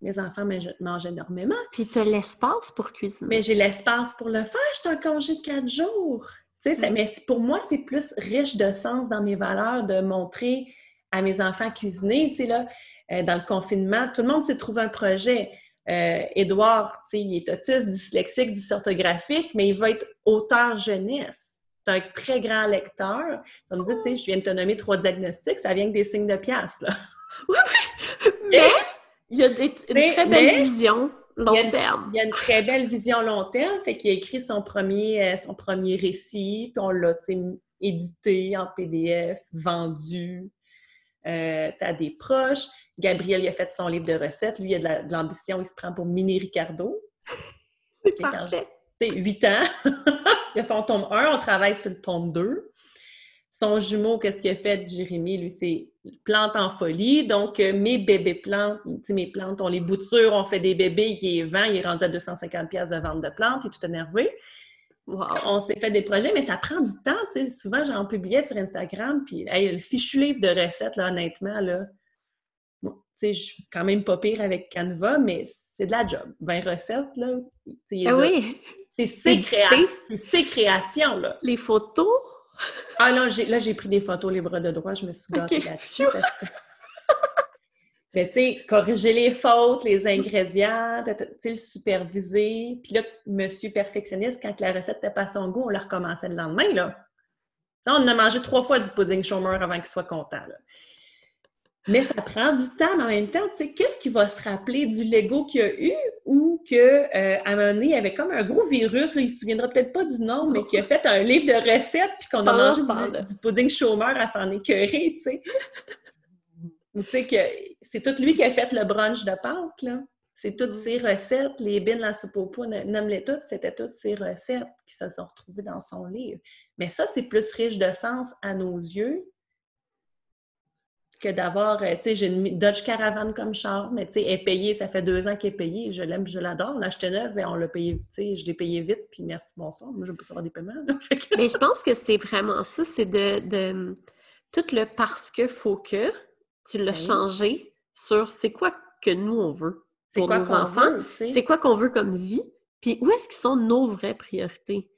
Mes enfants mangent énormément. Puis tu as l'espace pour cuisiner. Mais j'ai l'espace pour le faire. Je suis en congé de quatre jours. Tu sais, mais pour moi, c'est plus riche de sens dans mes valeurs de montrer à mes enfants cuisiner. Tu sais, là, euh, dans le confinement, tout le monde s'est trouvé un projet. Euh, sais, il est autiste, dyslexique, dysorthographique, mais il va être auteur jeunesse. C'est un très grand lecteur. Tu me dit, tu sais, je viens de te nommer trois diagnostics, ça vient que des signes de pièces, là. *laughs* Oui, mais il y a des, une très belle vision long terme. Il y a une très belle vision long terme, fait qu'il a écrit son premier, euh, son premier récit, puis on l'a, édité en PDF, vendu euh, à des proches. Gabriel, il a fait son livre de recettes. Lui, il a de l'ambition. Il se prend pour Mini Ricardo. *laughs* C'est parfait. C'est 8 ans. *laughs* il a son tome 1. On travaille sur le tome 2. Son jumeau, qu'est-ce qu'il a fait, Jérémy? Lui, c'est plante en folie. Donc, euh, mes bébés plantes, mes plantes, on les boutures, on fait des bébés, il est vent, il est rendu à 250 pièces de vente de plantes, il est tout énervé. On s'est fait des projets, mais ça prend du temps. Souvent, j'en publiais sur Instagram, puis le fichu livre de recettes, là, honnêtement, là, je suis quand même pas pire avec Canva, mais c'est de la job. 20 recettes, là. Ah oui! C'est ses, créations, là. Les photos? Ah non, là, j'ai pris des photos les bras de droit, je me suis gâtée là-dessus. Mais tu sais, corriger les fautes, les ingrédients, le superviser. Puis là, monsieur perfectionniste, quand la recette n'était pas à son goût, on la recommençait le lendemain, là. T'sais, on a mangé trois fois du pudding chômeur avant qu'il soit content, là. Mais ça prend du temps, mais en même temps, tu sais, qu'est-ce qui va se rappeler du Lego qu'il y a eu ou que euh, un moment donné, il y avait comme un gros virus, là, il se souviendra peut-être pas du nom, mais qui a fait un livre de recettes puis qu'on a mangé du, pudding chômeur à s'en écœurer, tu sais. Tu sais que c'est tout lui qui a fait le brunch de Pâques, là. C'est toutes mm. ses recettes, les bines, la soupe au pot, nomme-les toutes, c'était toutes ses recettes qui se sont retrouvées dans son livre. Mais ça, c'est plus riche de sens à nos yeux que d'avoir, euh, tu sais, j'ai une Dodge Caravan comme char, mais tu sais, elle est payée, ça fait deux ans qu'elle est payée, je l'aime, je l'adore. L'acheter neuve, on l'a payé, tu sais, je l'ai payé vite, puis merci, bonsoir. Moi, je veux pas savoir des paiements. *laughs* mais je pense que c'est vraiment ça, c'est de, de, tout le parce que faut que tu l'as changé sur c'est quoi que nous on veut pour nos enfants, c'est quoi qu'on veut comme vie, puis où est-ce qu'ils sont nos vraies priorités?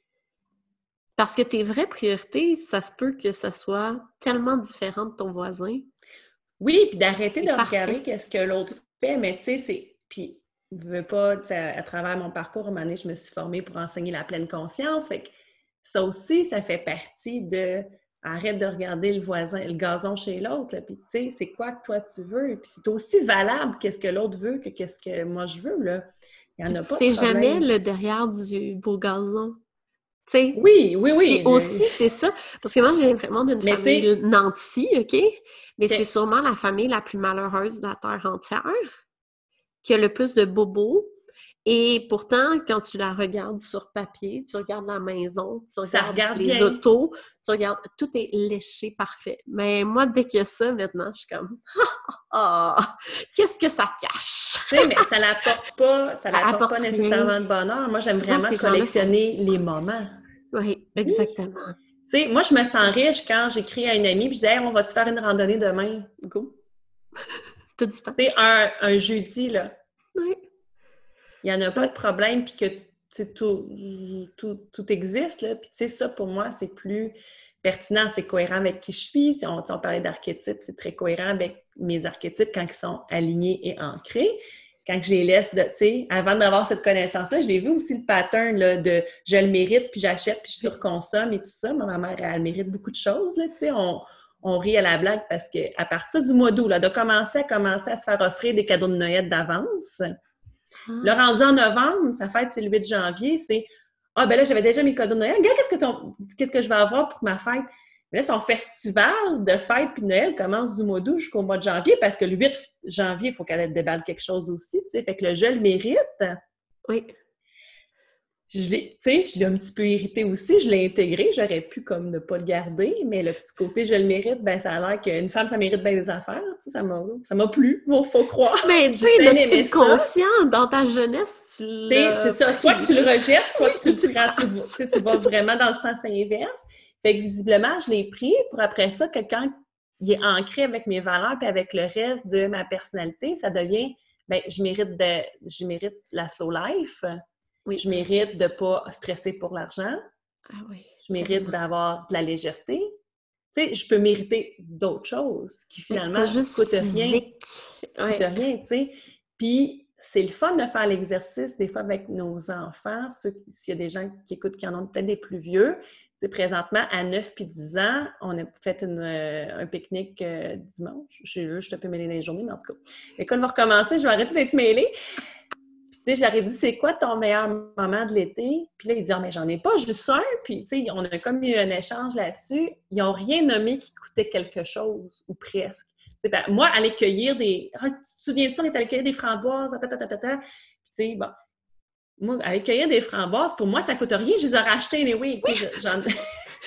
Parce que tes vraies priorités, ça se peut que ça soit tellement différent de ton voisin oui, puis d'arrêter de regarder qu'est-ce que l'autre fait, mais tu sais, c'est. Puis, je veux pas, à, travers mon parcours, à un je me suis formée pour enseigner la pleine conscience. Fait que ça aussi, ça fait partie de. Arrête de regarder le voisin, le gazon chez l'autre. Puis, tu sais, c'est quoi que toi tu veux? Puis, c'est aussi valable qu'est-ce que l'autre veut que qu'est-ce que moi je veux, là. Il n'y en a pas. C'est jamais le derrière du beau gazon. Oui, oui, oui. Et aussi, c'est ça. Parce que moi, j'ai vraiment d'une famille nantie, OK? Mais c'est sûrement la famille la plus malheureuse de la Terre entière, qui a le plus de bobos. Et pourtant, quand tu la regardes sur papier, tu regardes la maison, tu regardes les autos, tu regardes, tout est léché parfait. Mais moi, dès qu'il y a ça, maintenant, je suis comme, *laughs* ah, qu'est-ce que ça cache? mais ça n'apporte pas, ça pas nécessairement de bonheur. Moi, j'aime vraiment collectionner les moments. Oui, exactement. Tu sais, moi, je me sens riche quand j'écris à une amie puis je dis on va-tu faire une randonnée demain? Go! *laughs* T'as du temps. C'est un, un jeudi, là. Oui. Il n'y en a pas de problème, puis que tout, tout, tout, existe, là. Puis, ça, pour moi, c'est plus pertinent, c'est cohérent avec qui je suis. Si on, parlait d'archétypes, c'est très cohérent avec mes archétypes quand ils sont alignés et ancrés. Quand je les laisse, tu sais, avant d'avoir cette connaissance-là, je l'ai vu aussi le pattern là, de je le mérite, puis j'achète, puis je surconsomme et tout ça. Ma mère, elle mérite beaucoup de choses, tu sais. On, on rit à la blague parce qu'à partir du mois d'août, de commencer à commencer à se faire offrir des cadeaux de Noël d'avance. Ah. Le rendu en novembre, sa fête, c'est le 8 janvier, c'est Ah, ben là, j'avais déjà mes cadeaux de Noël. Regarde, qu'est-ce que, qu'est-ce que je vais avoir pour ma fête? Mais là, son festival de fête puis Noël commence du mois d'août jusqu'au mois de janvier parce que le 8 janvier, il faut qu'elle déballe quelque chose aussi, tu sais. Fait que le jeu le mérite. Oui je l'ai, tu sais, je l'ai un petit peu irrité aussi, je l'ai intégré, j'aurais pu comme ne pas le garder, mais le petit côté je le mérite, ben ça a l'air qu'une femme, ça mérite bien des affaires, tu sais, ça m'a, ça m'a plu, il faut croire. *laughs* Mais tu sais, le subconscient, dans ta jeunesse, tu l'as... C'est ça, soit que tu le rejettes, soit que tu le prends, tu, tu, vas vraiment dans le sens inverse. Fait que visiblement, je l'ai pris pour après ça, que quand il est ancré avec mes valeurs puis avec le reste de ma personnalité, ça devient, ben je mérite de, je mérite la slow life, oui. Je mérite de ne pas stresser pour l'argent. Ah oui. Je mérite d'avoir de la légèreté. Tu sais, je peux mériter d'autres choses qui finalement ne coûtent rien. Coûtent rien, tu sais. Puis c'est le fun de faire l'exercice des fois avec nos enfants, s'il y a des gens qui écoutent qui en ont peut-être des plus vieux. C'est présentement, à 9 puis 10 ans, on a fait euh, un pique-nique euh, dimanche. Je, je te peux mêler les journées, mais en tout cas, l'école va recommencer, je vais arrêter d'être mêlée sais, j'aurais dit, c'est quoi ton meilleur moment de l'été? Puis là, il dit, ah, mais j'en ai pas, juste un. Puis, tu sais, on a comme eu un échange là-dessus. Ils n'ont rien nommé qui coûtait quelque chose, ou presque. Ben, moi, aller cueillir des. Ah, tu te souviens-tu, on est allé cueillir des framboises, Puis, tu sais, bon. Moi, aller cueillir des framboises, pour moi, ça coûte rien. Je les ai rachetées, mais oui. *laughs*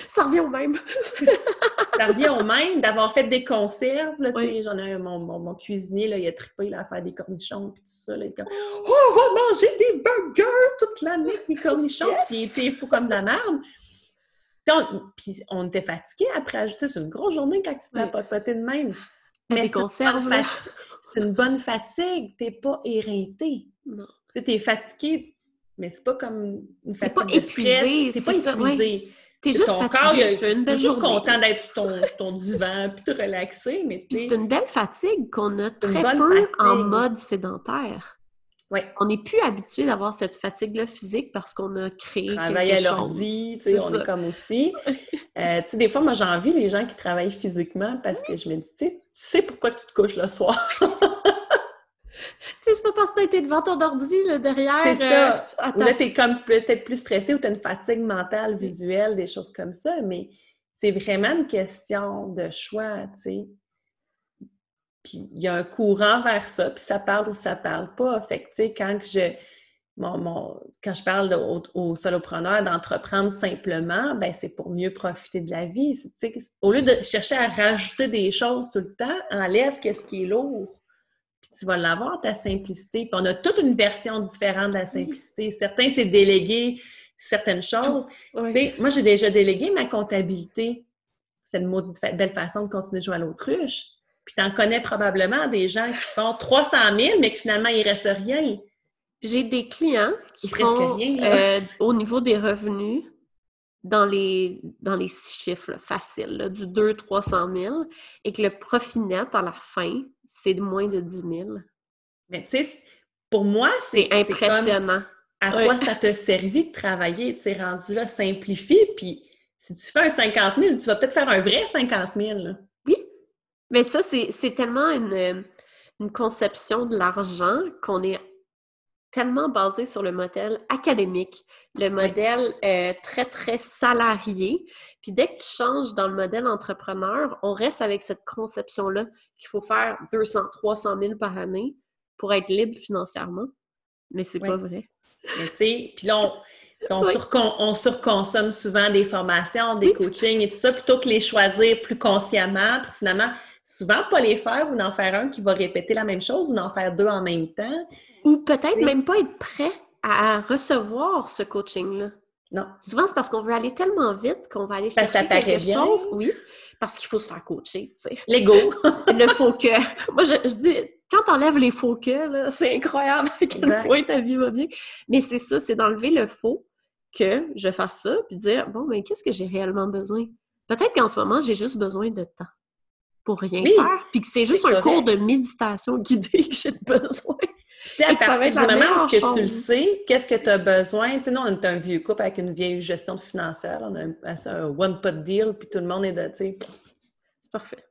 ça revient au même. *laughs* ça revient au même d'avoir fait des conserves. J'en ai mon, mon, cuisinier, là, il a trippé là, à faire des cornichons et tout ça. Là, il comme Oh, on va manger des burgers toute l'année avec des cornichons. Puis il était fou comme de la merde. On, puis on était fatigués après. C'est une grosse journée quand tu t'as papoté de même. Mais c'est une bonne fatigue. T'es pas éreinté. Non. Tu es fatigué, mais c'est pas comme une fatigue. T'es pas épuisé. C'est pas épuisé. T'es juste ton fatigué. Corps, il toujours content d'être sur ton, ton divan puis te relaxer, mais c'est une belle fatigue qu'on a très peu en mode sédentaire. Ouais. On n'est plus habitué d'avoir cette fatigue-là physique parce qu'on a créé Travailler à l'ordi, on est comme aussi. *laughs* Euh, tu sais, des fois, moi, j'ai envie les gens qui travaillent physiquement parce que je me dis, tu sais pourquoi tu te couches le soir? *laughs* tu sais, c'est pas parce que été devant ton ordi là, derrière. C'est ça. Euh, ou là, t'es comme peut-être plus stressé ou t'as une fatigue mentale, visuelle, des choses comme ça, mais c'est vraiment une question de choix, tu sais. Puis il y a un courant vers ça, puis ça parle ou ça parle pas. Fait que, tu sais, quand je... Mon, quand je parle aux, aux solopreneurs d'entreprendre simplement, ben c'est pour mieux profiter de la vie. Au lieu de chercher à rajouter des choses tout le temps, enlève qu'est-ce qui est lourd tu vas l'avoir, ta simplicité. Puis on a toute une version différente de la simplicité. Certains, c'est déléguer certaines choses. Moi, j'ai déjà délégué ma comptabilité. C'est une maudite belle façon de continuer de jouer à l'autruche. Puis tu en connais probablement des gens qui font *laughs* 300 000, mais que finalement, il ne reste rien. J'ai des clients qui font, rien, euh, au niveau des revenus, dans les, dans les six chiffres faciles, du 200-300 000, et que le profit net à la fin, c'est de moins de 10 000. Mais tu sais, pour moi, c'est impressionnant. à quoi ça t'a servi de travailler? Tu sais, rendu là, simplifie, puis si tu fais un 50 000, tu vas peut-être faire un vrai 50 000. Oui, mais ça, c'est tellement une, une conception de l'argent qu'on est tellement basé sur le modèle académique, le modèle euh, très, très salarié. Puis dès que tu changes dans le modèle entrepreneur, on reste avec cette conception-là qu'il faut faire 200, 300 000 par année pour être libre financièrement. Mais c'est pas vrai. Puis là, on, surconsomme souvent des formations, des coachings et tout ça, plutôt que les choisir plus consciemment pour finalement souvent pas les faire ou d'en faire un qui va répéter la même chose ou d'en faire deux en même temps. Ou peut-être même pas être prêt à recevoir ce coaching-là. Non. Souvent, c'est parce qu'on veut aller tellement vite qu'on va aller chercher quelque chose. Oui, parce qu'il faut se faire coacher, tu sais. L'ego. *laughs* le faux que. Moi, je, dis, quand t'enlèves les faux que, c'est incroyable à quel point ta vie va bien. Mais c'est ça, c'est d'enlever le faux que je fasse ça, puis dire, bon, mais qu'est-ce que j'ai réellement besoin? Peut-être qu'en ce moment, j'ai juste besoin de temps pour rien Oui, faire, puis que c'est juste un cours de méditation guidée que j'ai besoin. Sais, à partir du moment où que tu le sais, qu'est-ce que tu as besoin? Tu sais, nous, on est un vieux couple avec une vieille gestion financière. On a un, un one-pot deal, puis tout le monde est de, tu sais, C'est parfait.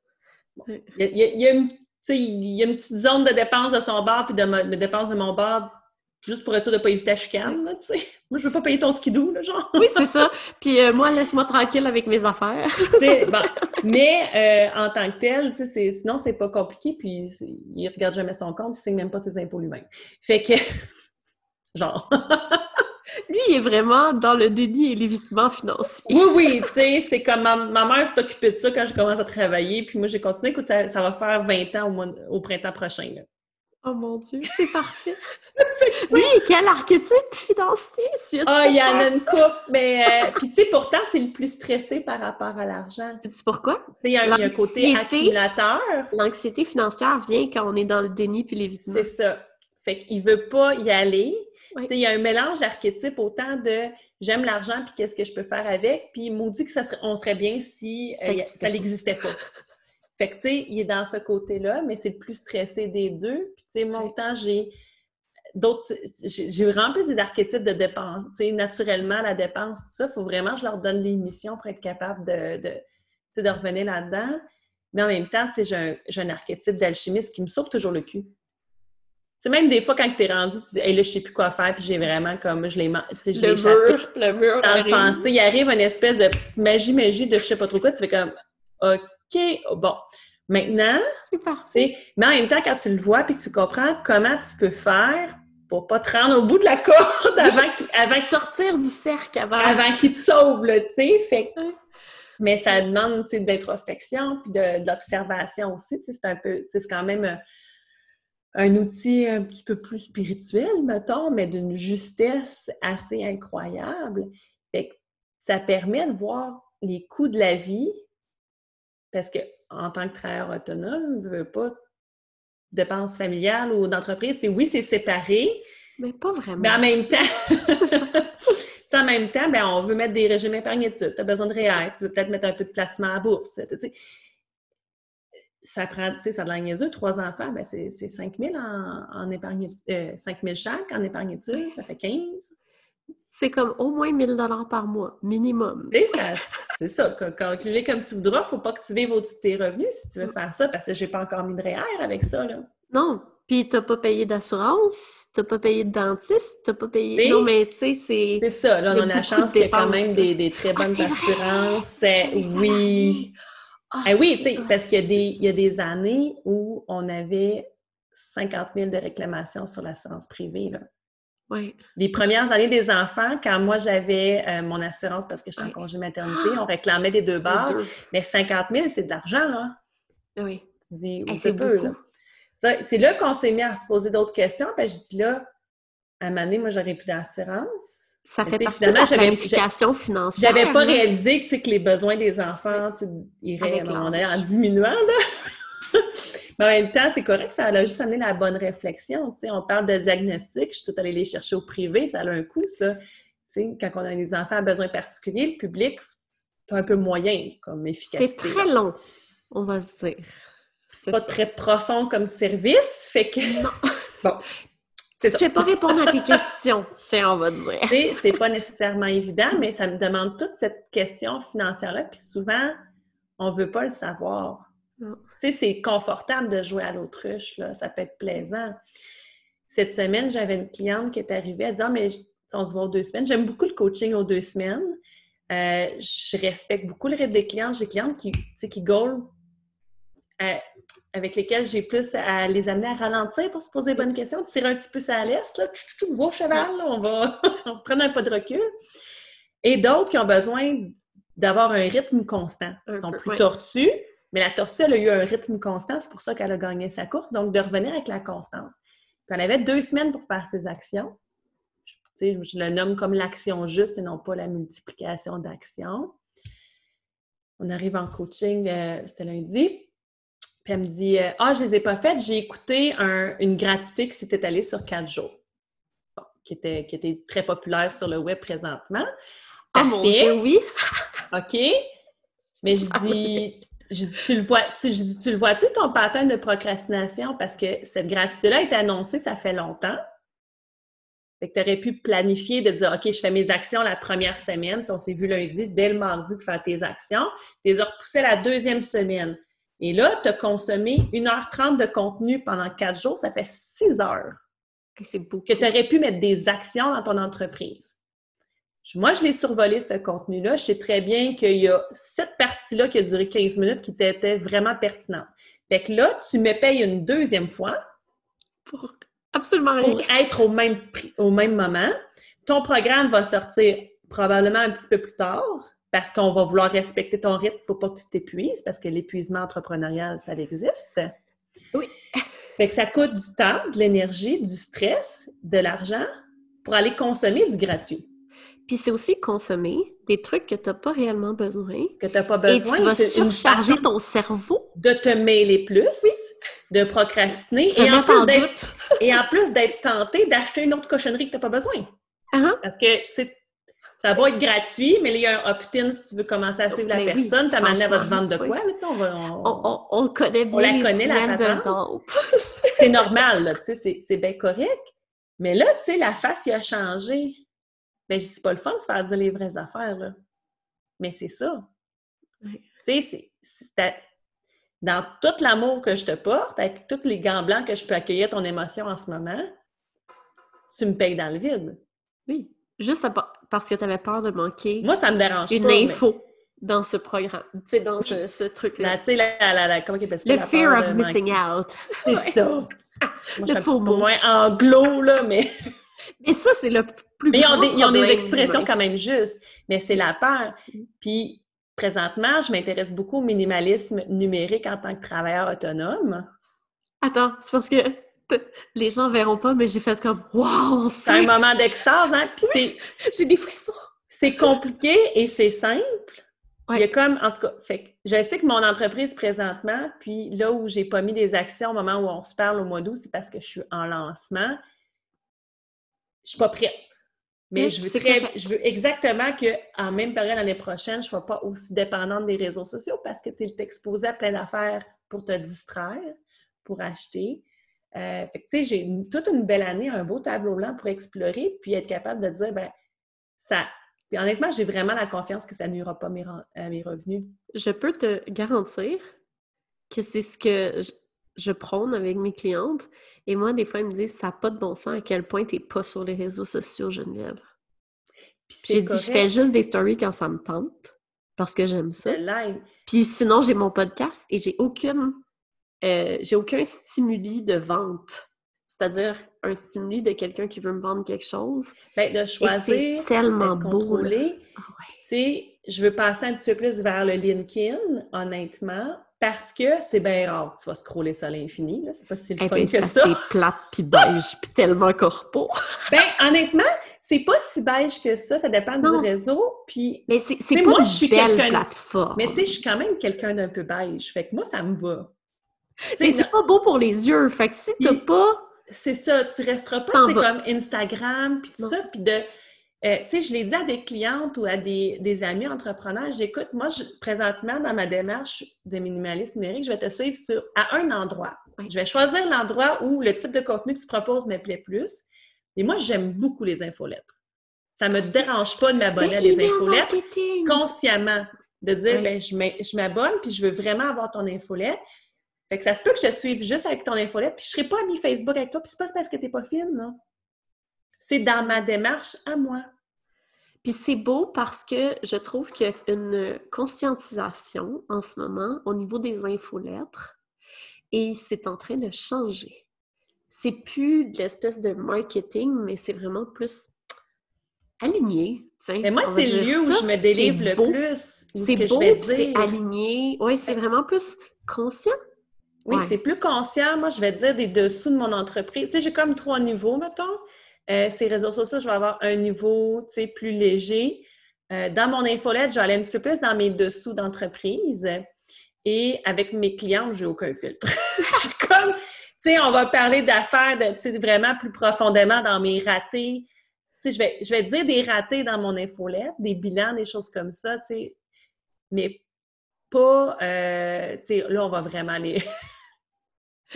il y a, il y a- il y a une, il y a une petite zone de dépenses de son bar, puis de dépenses de mon bar, juste pour être sûr de ne pas éviter la chicane, là, tu sais. *laughs* Moi, je veux pas payer ton skidoo, là, genre. Oui, c'est ça. Puis euh, moi, laisse-moi tranquille avec mes affaires. *laughs* Tu sais, bon. Mais euh, en tant que tel, tu sais, c'est- sinon, c'est pas compliqué, puis il regarde jamais son compte, il signe même pas ses impôts lui-même. Fait que, *laughs* genre... Lui, il est vraiment dans le déni et l'évitement financier. Oui, oui, tu sais, c'est comme ma, ma mère s'est occupée de ça quand je commence à travailler, puis moi j'ai continué. Écoute, ça, ça va faire 20 ans au, mois au printemps prochain. là. Oh mon Dieu, c'est parfait. *laughs* Lui, quel archétype as-tu Ah, il y en a une coupe, mais euh, puis tu sais, pourtant, c'est le plus stressé par rapport à l'argent. Tu Sais-tu pourquoi? sais, Il y, a un- il y a un côté accumulateur, L'anxiété financière vient quand on est dans le déni puis l'évitement. c'est ça. Fait qu'il veut pas y aller. Oui. Sais, Il y a un mélange d'archétypes autant de j'aime l'argent, puis qu'est-ce que je peux faire avec, puis maudit que ça serait, on serait bien si Ça euh, ça pas. *laughs* Fait que, tu sais, il est dans ce côté-là, mais c'est le plus stressé des deux. Puis, tu sais, moi, autant j'ai d'autres... J'ai plus des archétypes de dépenses. Tu sais, naturellement, la dépense, tout ça, il faut vraiment que je leur donne des missions pour être capable de, de, de revenir là-dedans. Mais en même temps, tu sais, j'ai un, un archétype d'alchimiste qui me sauve toujours le cul. Tu sais, même des fois, quand tu es rendu, tu dis, hey, là, je sais plus quoi faire, puis j'ai vraiment comme, je l'ai tu sais, Le mur, le mur dans le pensée, il arrive une espèce de magie, magie de je sais pas trop quoi, tu fais comme OK, bon. Maintenant, C'est parfait. mais en même temps, quand tu le vois puis que tu comprends comment tu peux faire pour pas te rendre au bout de la corde avant qu'il avant Sortir du cercle avant. avant qu'il te sauve, tu sais. Fait mais ça demande, tu sais, d'introspection puis de, de l'observation aussi, tu sais, c'est un peu, c'est quand même euh, un outil un petit peu plus spirituel, mettons, mais d'une justesse assez incroyable. Fait que ça permet de voir les coûts de la vie, parce que en tant que travailleur autonome, ne veut pas dépenses familiales ou d'entreprise, c'est oui, c'est séparé, Mais pas vraiment. mais en même *laughs* temps, ça. *laughs* en même temps, ben, on veut mettre des régimes épargne études, tu as besoin de REER, tu veux peut-être mettre un peu de placement à bourse. Ça prend, tu sais, ça de la niaiseux, trois enfants, ben c'est c'est 5 000 en, en épargne euh, 5 000 chaque en épargne études, ça fait 15. C'est comme au moins 1000 dollars par mois, minimum. C'est ça, calculer comme tu voudras, faut pas que tu vives au-dessus de tes revenus si tu veux faire ça, parce que j'ai pas encore mis de REER avec ça, là. Non. Puis t'as pas payé d'assurance, t'as pas payé de dentiste, t'as pas payé. Non, mais tu sais, c'est. C'est ça, là, on a a la chance qu'il y a quand même des, des très Ah, bonnes assurances. Ça oui. ça, oui, tu sais, parce qu'il y, a des- il y a des années où on avait 50 000 de réclamations sur l'assurance privée. Là. Les premières années des enfants, quand moi j'avais euh, mon assurance parce que j'étais en Ouais. congé maternité, on réclamait des deux barres, deux. mais 50 000, c'est de l'argent, là. Oui. Dis, c'est peu, beaucoup. là. C'est là qu'on s'est mis à se poser d'autres questions, puis je dis là, à un moment donné, moi, j'aurais plus d'assurance. Ça Mais fait partie de la finalement, j'avais- planification financière. J'avais pas réalisé que, les besoins des enfants iraient Avec à un moment donné, l'âge. en diminuant. Là. *laughs* Mais en même temps, c'est correct, ça a juste amené la bonne réflexion. On parle de diagnostic, je suis tout allée les chercher au privé, ça a un coût, ça. Quand on a des enfants à besoins particuliers, le public, c'est un peu moyen comme efficacité. C'est très long, on va se dire. C'est pas très profond comme service, fait que... Non. *laughs* Bon, Tu ça. fais pas répondre à tes questions, tiens, on va dire. Tu sais, c'est pas nécessairement évident, mais ça me demande toute cette question financière-là. Puis souvent, on veut pas le savoir. Non. Tu sais, c'est confortable de jouer à l'autruche, là. Ça peut être plaisant. Cette semaine, j'avais une cliente qui est arrivée, elle dit Ah, mais on se voit aux deux semaines. J'aime beaucoup le coaching aux deux semaines. Euh, je respecte beaucoup le rythme des clients. J'ai des clientes qui, tu sais, qui goal, euh, avec lesquelles j'ai plus à les amener à ralentir pour se poser les bonnes questions, tirer un petit peu ça à l'est, là, au cheval, là, on va *laughs* prendre un pas de recul. Et d'autres qui ont besoin d'avoir un rythme constant. Ils sont peu, plus ouais. tortues, mais la tortue, elle a eu un rythme constant, c'est pour ça qu'elle a gagné sa course. Donc, de revenir avec la constance. Puis elle avait deux semaines pour faire ses actions. Je, je le nomme comme l'action juste et non pas la multiplication d'actions. On arrive en coaching, euh, c'était lundi. Puis elle me dit euh, Ah, je les ai pas faites, j'ai écouté un- une gratuité qui s'est étalée sur quatre jours. Bon, qui, était, qui était très populaire sur le web présentement. Oh mon. Dieu, oui! *laughs* OK. Mais je dis, tu le vois, tu, le vois-tu ton pattern de procrastination? Parce que cette gratuité-là a été annoncée, ça fait longtemps. Fait que tu aurais pu planifier de dire, OK, je fais mes actions la première semaine. Si on s'est vu lundi, dès le mardi, de faire tes actions. Tu les as repoussées la deuxième semaine. Et là, tu as consommé 1h30 de contenu pendant quatre jours, ça fait 6 heures. C'est beaucoup. Que tu aurais pu mettre des actions dans ton entreprise. Moi, je l'ai survolé, ce contenu-là. Je sais très bien qu'il y a cette partie-là qui a duré 15 minutes qui était vraiment pertinente. Fait que là, tu me payes une deuxième fois. Pour absolument Pour être au même, au même moment. Ton programme va sortir probablement un petit peu plus tard parce qu'on va vouloir respecter ton rythme pour pas que tu t'épuises parce que l'épuisement entrepreneurial, ça existe. Oui. *laughs* Fait que ça coûte du temps, de l'énergie, du stress, de l'argent pour aller consommer du gratuit. Puis c'est aussi consommer des trucs que tu n'as pas réellement besoin. Que tu n'as pas besoin. Et tu vas surcharger ton cerveau. De te mêler plus, de procrastiner. Et en, plus d'être, *laughs* et en plus d'être tenté d'acheter une autre cochonnerie que tu n'as pas besoin. Uh-huh. Parce que, tu ça va être gratuit, mais il y a un opt-in si tu veux commencer à suivre la personne. ta manière va te vendre de quoi? Là, on, va, on... On, connaît bien on la connaît, la c'est normal, c'est bien correct. Mais là, tu sais, la face, il a changé. Ben, dis pas le fun de se faire dire les vraies affaires, là. Mais c'est ça. Tu sais, c'est dans tout l'amour que je te porte, avec tous les gants blancs que je peux accueillir ton émotion en ce moment, tu me payes dans le vide. Oui. Juste parce que tu avais peur de manquer. Moi, ça me dérange une info dans ce programme, tu sais, dans ce, truc-là. Tu sais, la, la, comment il appelle ça? Le fear of missing out. C'est *laughs* ça. le faux mot. moins anglo, là, mais... Mais ça, c'est le plus Mais ils ont, des, ils ont des expressions quand même justes, mais c'est la peur. Puis, présentement, je m'intéresse beaucoup au minimalisme numérique en tant que travailleur autonome. Attends, c'est parce que les gens verront pas, mais j'ai fait comme Wow! C'est un moment d'extase, hein? Puis J'ai des frissons. C'est compliqué et c'est simple. Il y a comme, en tout cas, fait je sais que mon entreprise présentement, puis là où j'ai pas mis des actions au moment où on se parle au mois d'août, c'est parce que je suis en lancement. Je suis pas prête. Mais je, veux je veux exactement qu'en même période l'année prochaine, je ne sois pas aussi dépendante des réseaux sociaux parce que tu es exposé à plein d'affaires pour te distraire, pour acheter. Euh, fait que, tu sais, j'ai toute une belle année, un beau tableau blanc pour explorer, puis être capable de dire, ben ça... Puis honnêtement, j'ai vraiment la confiance que ça nuira pas mes, à mes revenus. Je peux te garantir que c'est ce que je, prône avec mes clientes. Et moi, des fois, ils me disent, ça n'a pas de bon sens à quel point tu n'es pas sur les réseaux sociaux, Geneviève. Puis j'ai dit, je fais juste des stories quand ça me tente, parce que j'aime ça. Puis sinon, j'ai mon podcast et j'ai aucune euh, j'ai aucun stimuli de vente. C'est-à-dire un stimuli de quelqu'un qui veut me vendre quelque chose. Bien, de choisir, tellement de contrôler. Ah je veux passer un petit peu plus vers le LinkedIn, honnêtement, parce que c'est bien rare que tu vas scroller ça à l'infini. C'est pas si le eh fun ben, que ça. C'est plate, puis beige, puis tellement corpo. *laughs* ben, honnêtement, c'est pas si beige que ça. Ça dépend du réseau. Puis, mais c'est pas moi, une je suis belle plateforme. Mais tu sais, je suis quand même quelqu'un d'un peu beige. Fait que moi, ça me va. Mais c'est pas beau pour les yeux. Fait que si t'as pas. C'est ça, tu resteras pas comme Instagram, puis tout ça, puis de. Euh, tu sais, je l'ai dit à des clientes ou à des, des amis entrepreneurs, j'écoute, moi, je, présentement, dans ma démarche de minimalisme numérique, je vais te suivre sur, à un endroit. Je vais choisir l'endroit où le type de contenu que tu proposes me plaît plus. Et moi, j'aime beaucoup les infolettres. Ça me dérange pas de m'abonner à des infolettres consciemment. De dire, ben, je m'abonne, puis je veux vraiment avoir ton infolette. Fait que ça se peut que je te suive juste avec ton infolette, puis je serai pas ami Facebook avec toi, puis c'est pas parce que t'es pas fine, non? C'est dans ma démarche à moi. Puis c'est beau parce que je trouve qu'il y a une conscientisation en ce moment au niveau des infolettres et c'est en train de changer. C'est plus de l'espèce de marketing, mais c'est vraiment plus aligné. Mais moi, c'est le lieu où je me délivre le plus. C'est beau, c'est aligné. Oui, c'est vraiment plus conscient. Oui, c'est plus conscient. Moi, je vais dire des dessous de mon entreprise. Tu sais, j'ai comme trois niveaux, mettons. Euh, ces réseaux sociaux, je vais avoir un niveau, plus léger. Euh, dans mon infolette, je vais aller un petit peu plus dans mes dessous d'entreprise. Et avec mes clients, j'ai aucun filtre. *laughs* comme, tu sais, on va parler d'affaires, vraiment plus profondément dans mes ratés. Tu sais, je vais, je vais dire des ratés dans mon infolette, des bilans, des choses comme ça, tu sais. Mais pas, euh, tu sais, là, on va vraiment aller...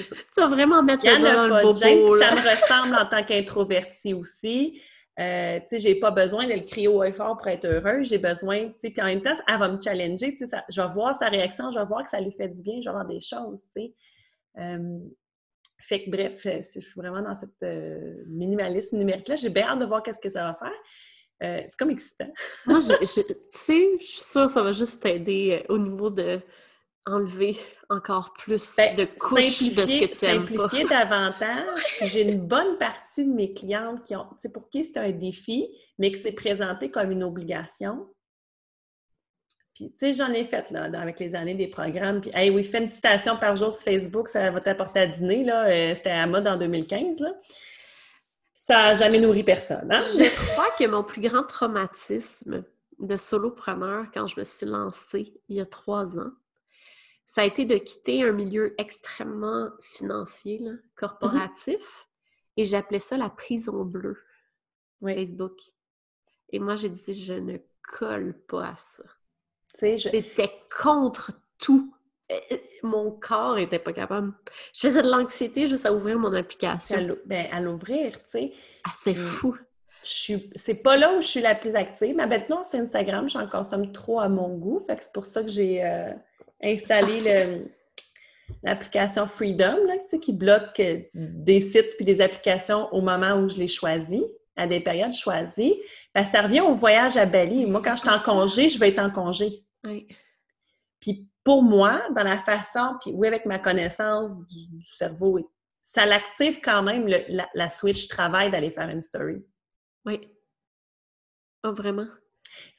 tu vas vraiment mettre le dans pas le de gêne, bobo, ça me ressemble en tant qu'introvertie aussi. Euh, tu sais, j'ai pas besoin de le crier haut et fort pour être heureuse. J'ai besoin, tu sais, puis en même temps, elle va me challenger, tu sais, ça- je vais voir sa réaction, je vais voir que ça lui fait du bien, je vais voir des choses, tu sais. Euh, fait que bref, euh, je suis vraiment dans cette euh, minimalisme numérique-là. J'ai bien hâte de voir qu'est-ce que ça va faire. Euh, c'est comme excitant. Moi, je, je- tu sais, je suis sûre que ça va juste t'aider euh, au niveau de enlever encore plus Ben, de couches de ce que tu aimes pas. simplifier davantage. *laughs* J'ai une bonne partie de mes clientes qui ont, tu sais, pour qui c'est un défi, mais que c'est présenté comme une obligation. Puis, tu sais, j'en ai fait, là, avec les années des programmes. Puis, hey, oui, fais une citation par jour sur Facebook, ça va t'apporter à dîner, là. Euh, C'était à la mode en 2015, là. Ça n'a jamais nourri personne, hein? Je crois que mon plus grand traumatisme de solopreneur quand je me suis lancée il y a trois ans, ça a été de quitter un milieu extrêmement financier, là, corporatif, et j'appelais ça la prison bleue, Oui. Facebook. Et moi, j'ai dit, je ne colle pas à ça. Tu sais, je- C'était contre tout. Mon corps était pas capable. Je faisais de l'anxiété juste à ouvrir mon à application. l'ou- ben, à l'ouvrir, tu sais. Ah, c'est fou. je suis c'est pas là où je suis la plus active. Mais maintenant, c'est Instagram, j'en consomme trop à mon goût. Fait que c'est pour ça que j'ai euh, installé le- l'application Freedom, là, qui bloque euh, des sites puis des applications au moment où je les choisis, à des périodes choisies. Ben, ça revient au voyage à Bali. Moi, quand je suis en congé, je vais être en congé. Puis pour moi, dans la façon, puis oui, avec ma connaissance du, du cerveau, ça l'active quand même le- la, la switch travail d'aller faire une story. Oui. Ah, vraiment?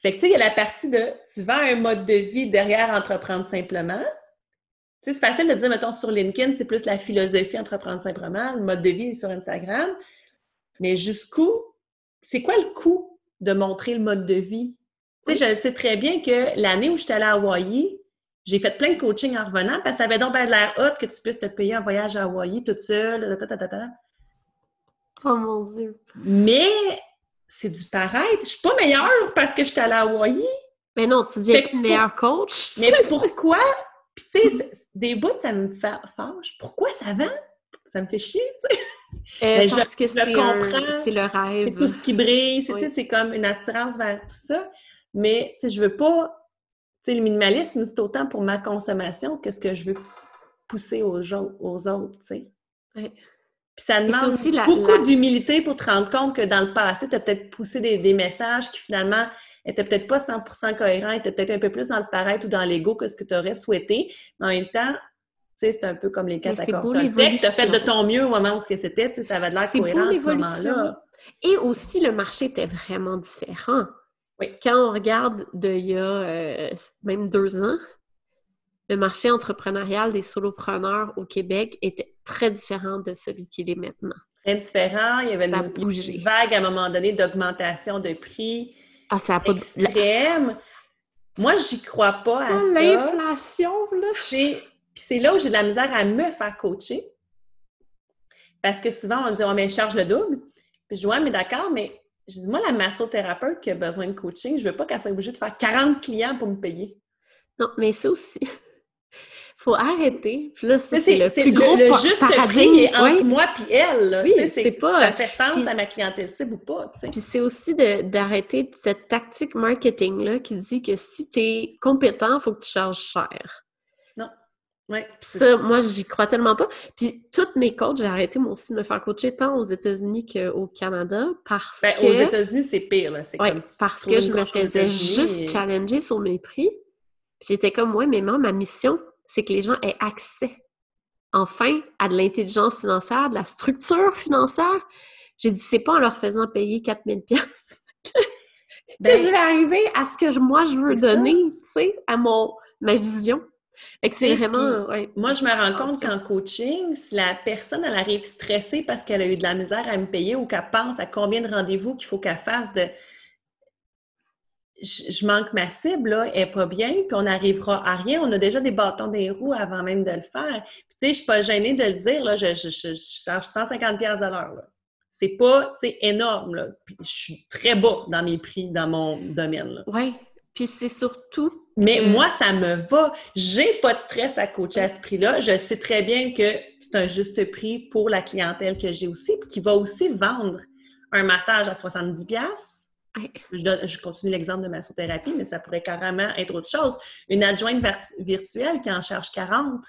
Fait que, tu sais, il y a la partie de tu vends un mode de vie derrière entreprendre simplement. Tu sais, c'est facile de dire, mettons, sur LinkedIn, c'est plus la philosophie entreprendre simplement, le mode de vie est sur Instagram. Mais jusqu'où, c'est quoi le coût de montrer le mode de vie? Tu sais, je sais très bien que l'année où j'étais allée à Hawaï, j'ai fait plein de coaching en revenant parce que ça avait donc bien de l'air hot que tu puisses te payer un voyage à Hawaï toute seule, ta, ta, ta, ta, ta. Oh mon Dieu! Mais c'est du paraître. Je suis pas meilleure parce que j'étais allée à Hawaï. Mais non, tu deviens pas que une meilleure coach. Mais *laughs* pourquoi? Puis tu sais, c'est- des bouts, ça me fâche. Pourquoi ça vend? Ça me fait chier, tu sais. Euh, je- parce que je c'est comprends. un- c'est le C'est rêve. tout ce qui brille, c'est Oui. c'est comme une attirance vers tout ça. Mais tu sais, je veux pas... Tu sais, le minimalisme, c'est autant pour ma consommation que ce que je veux pousser aux, gens- aux autres, tu sais. Ouais. Puis ça demande aussi la- beaucoup la- d'humilité pour te rendre compte que dans le passé, tu as peut-être poussé des, des messages qui finalement étaient peut-être pas 100% cohérents, étaient peut-être un peu plus dans le paraître ou dans l'ego que ce que tu aurais souhaité. Mais en même temps, tu sais, c'est un peu comme les quatre accords. Tu as fait de ton mieux au moment où c'était, ça avait de l'air cohérent à ce l'évolution. moment-là. Et aussi, le marché était vraiment différent. Oui. Quand on regarde d'il y a euh, même deux ans, le marché entrepreneurial des solopreneurs au Québec était très différent de celui qu'il est maintenant. Très différent. Il y avait une, vague à un moment donné d'augmentation de prix Ah, ça n'a pas de... extrême. Moi, j'y crois pas à Ah, ça. L'inflation, là! C'est- Puis c'est là où j'ai de la misère à me faire coacher. Parce que souvent, on dit, oh, mais je charge le double. Puis je dis, ouais, mais d'accord, mais je dis, moi, la massothérapeute qui a besoin de coaching, je veux pas qu'elle soit obligée de faire 40 clients pour me payer. Non, mais ça aussi, faut arrêter. Puis là, c'est le plus gros le, juste paradigme. prix est entre moi puis elle. Oui, c'est pas- Ça fait sens à ma clientèle cible ou pas. Puis c'est aussi d'arrêter cette tactique marketing-là qui dit que si tu es compétent, il faut que tu charges cher. Ouais, Puis ça, moi, j'y crois tellement pas. Puis toutes mes coachs, j'ai arrêté moi aussi de me faire coacher tant aux États-Unis qu'au Canada parce Ben, que... Aux États-Unis, c'est pire. Là. Ouais, comme parce que je me faisais juste et- challenger sur mes prix. J'étais comme, ouais, mais moi, ma mission, c'est que les gens aient accès, enfin, à de l'intelligence financière, de la structure financière. J'ai dit, c'est pas en leur faisant payer 4000 pièces que Ben, je vais arriver à ce que je- moi, je veux donner, tu sais, à mon, ma vision. Fait que c'est vraiment... ouais. Moi, je me rends compte qu'en coaching, si la personne, elle arrive stressée parce qu'elle a eu de la misère à me payer ou qu'elle pense à combien de rendez-vous qu'il faut qu'elle fasse de je, je manque ma cible, là, elle n'est pas bien, puis on n'arrivera à rien. On a déjà des bâtons des roues avant même de le faire. Puis, tu sais, je ne suis pas gênée de le dire, là, je, je, je- je charge 150 pièces à l'heure. là. C'est pas, tu sais, énorme, là. Puis je suis très bas dans mes prix dans mon domaine, là. Ouais. Puis c'est surtout Mais moi, ça me va. J'ai pas de stress à coacher à ce prix-là. Je sais très bien que c'est un juste prix pour la clientèle que j'ai aussi, puis qui va aussi vendre un massage à 70$. Ouais. Je, donne- je continue l'exemple de massothérapie, mais ça pourrait carrément être autre chose. Une adjointe virtuelle qui en charge 40.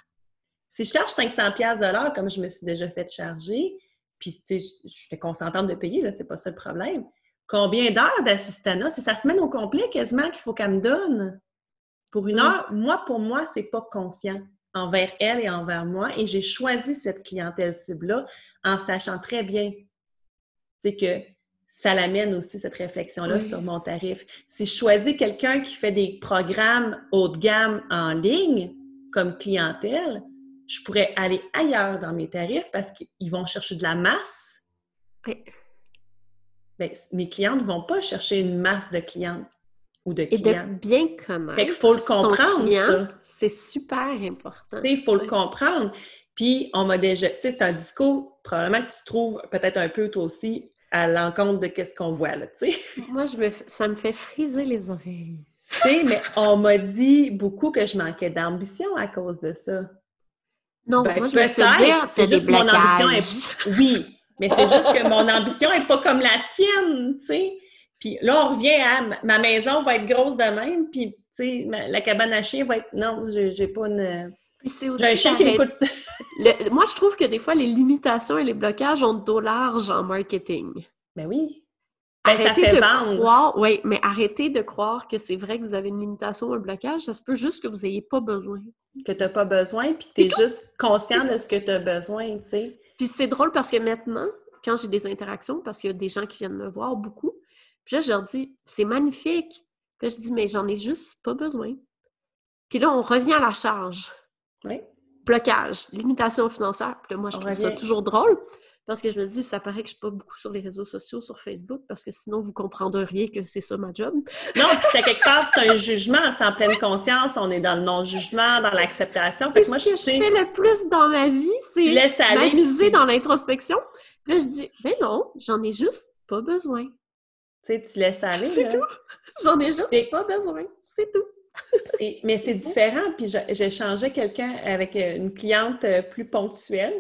Si je charge 500$ piastres de l'heure, comme je me suis déjà fait charger, puis tu sais, je- j'étais consentante de payer, là, c'est pas ça le problème. Combien d'heures d'assistanat? C'est sa semaine au complet quasiment qu'il faut qu'elle me donne. Pour une Mm. heure, moi, pour moi, c'est pas conscient envers elle et envers moi. Et j'ai choisi cette clientèle cible-là en sachant très bien c'est que ça l'amène aussi, cette réflexion-là, Oui. sur mon tarif. Si je choisis quelqu'un qui fait des programmes haut de gamme en ligne comme clientèle, je pourrais aller ailleurs dans mes tarifs parce qu'ils vont chercher de la masse. Ouais. Ben, mes clientes ne vont pas chercher une masse de clientes ou de Et de clients. bien connaître Fait qu'il faut le comprendre, c'est super important. Il faut le comprendre. Puis, on m'a déjà... Tu sais, c'est un discours, probablement que tu trouves peut-être un peu, toi aussi, à l'encontre de qu'est-ce qu'on voit, là, tu sais. *laughs* Moi, je me, ça me fait friser les oreilles. Tu sais, mais on m'a dit beaucoup que je manquais d'ambition à cause de ça. Non, Ben, moi, je me suis dire, c'est t'as des juste mon ambition est- *laughs* Oui, mais c'est juste que mon ambition est pas comme la tienne, tu sais. Puis là, on revient à ma- ma maison va être grosse de même, puis tu sais, ma- la cabane à chien va être... Non, j'ai pas une... J'ai un chien qui. Le- moi, je trouve que des fois, les limitations et les blocages ont de dos large en marketing. Ben oui. Ben, ça arrêtez fait de vendre. croire, oui, mais arrêtez de croire que c'est vrai que vous avez une limitation ou un blocage. Ça se peut juste que vous n'ayez pas besoin. que tu n'as pas besoin, puis tu es juste conscient de ce que tu as besoin, tu sais. Puis c'est drôle parce que maintenant, quand j'ai des interactions, parce qu'il y a des gens qui viennent me voir beaucoup, puis là, je leur dis, c'est magnifique. Puis là, je dis, mais j'en ai juste pas besoin. Puis là, on revient à la charge. Oui. Blocage, limitation financière. Puis là, moi, je On trouve ça toujours drôle parce que je me dis, ça paraît que je suis pas beaucoup sur les réseaux sociaux, sur Facebook, parce que sinon, vous comprendriez que c'est ça ma job. Non, puis c'est quelque part, c'est un jugement, en pleine conscience, on est dans le non-jugement, dans l'acceptation. C'est moi, ce que je sais, fais le plus dans ma vie, c'est m'amuser dans l'introspection. Puis là, je dis, ben non, j'en ai juste pas besoin. Tu sais, tu laisses aller. C'est tout. J'en ai juste pas besoin. C'est tout. Mais c'est différent. Puis changé quelqu'un avec euh, une cliente euh, plus ponctuelle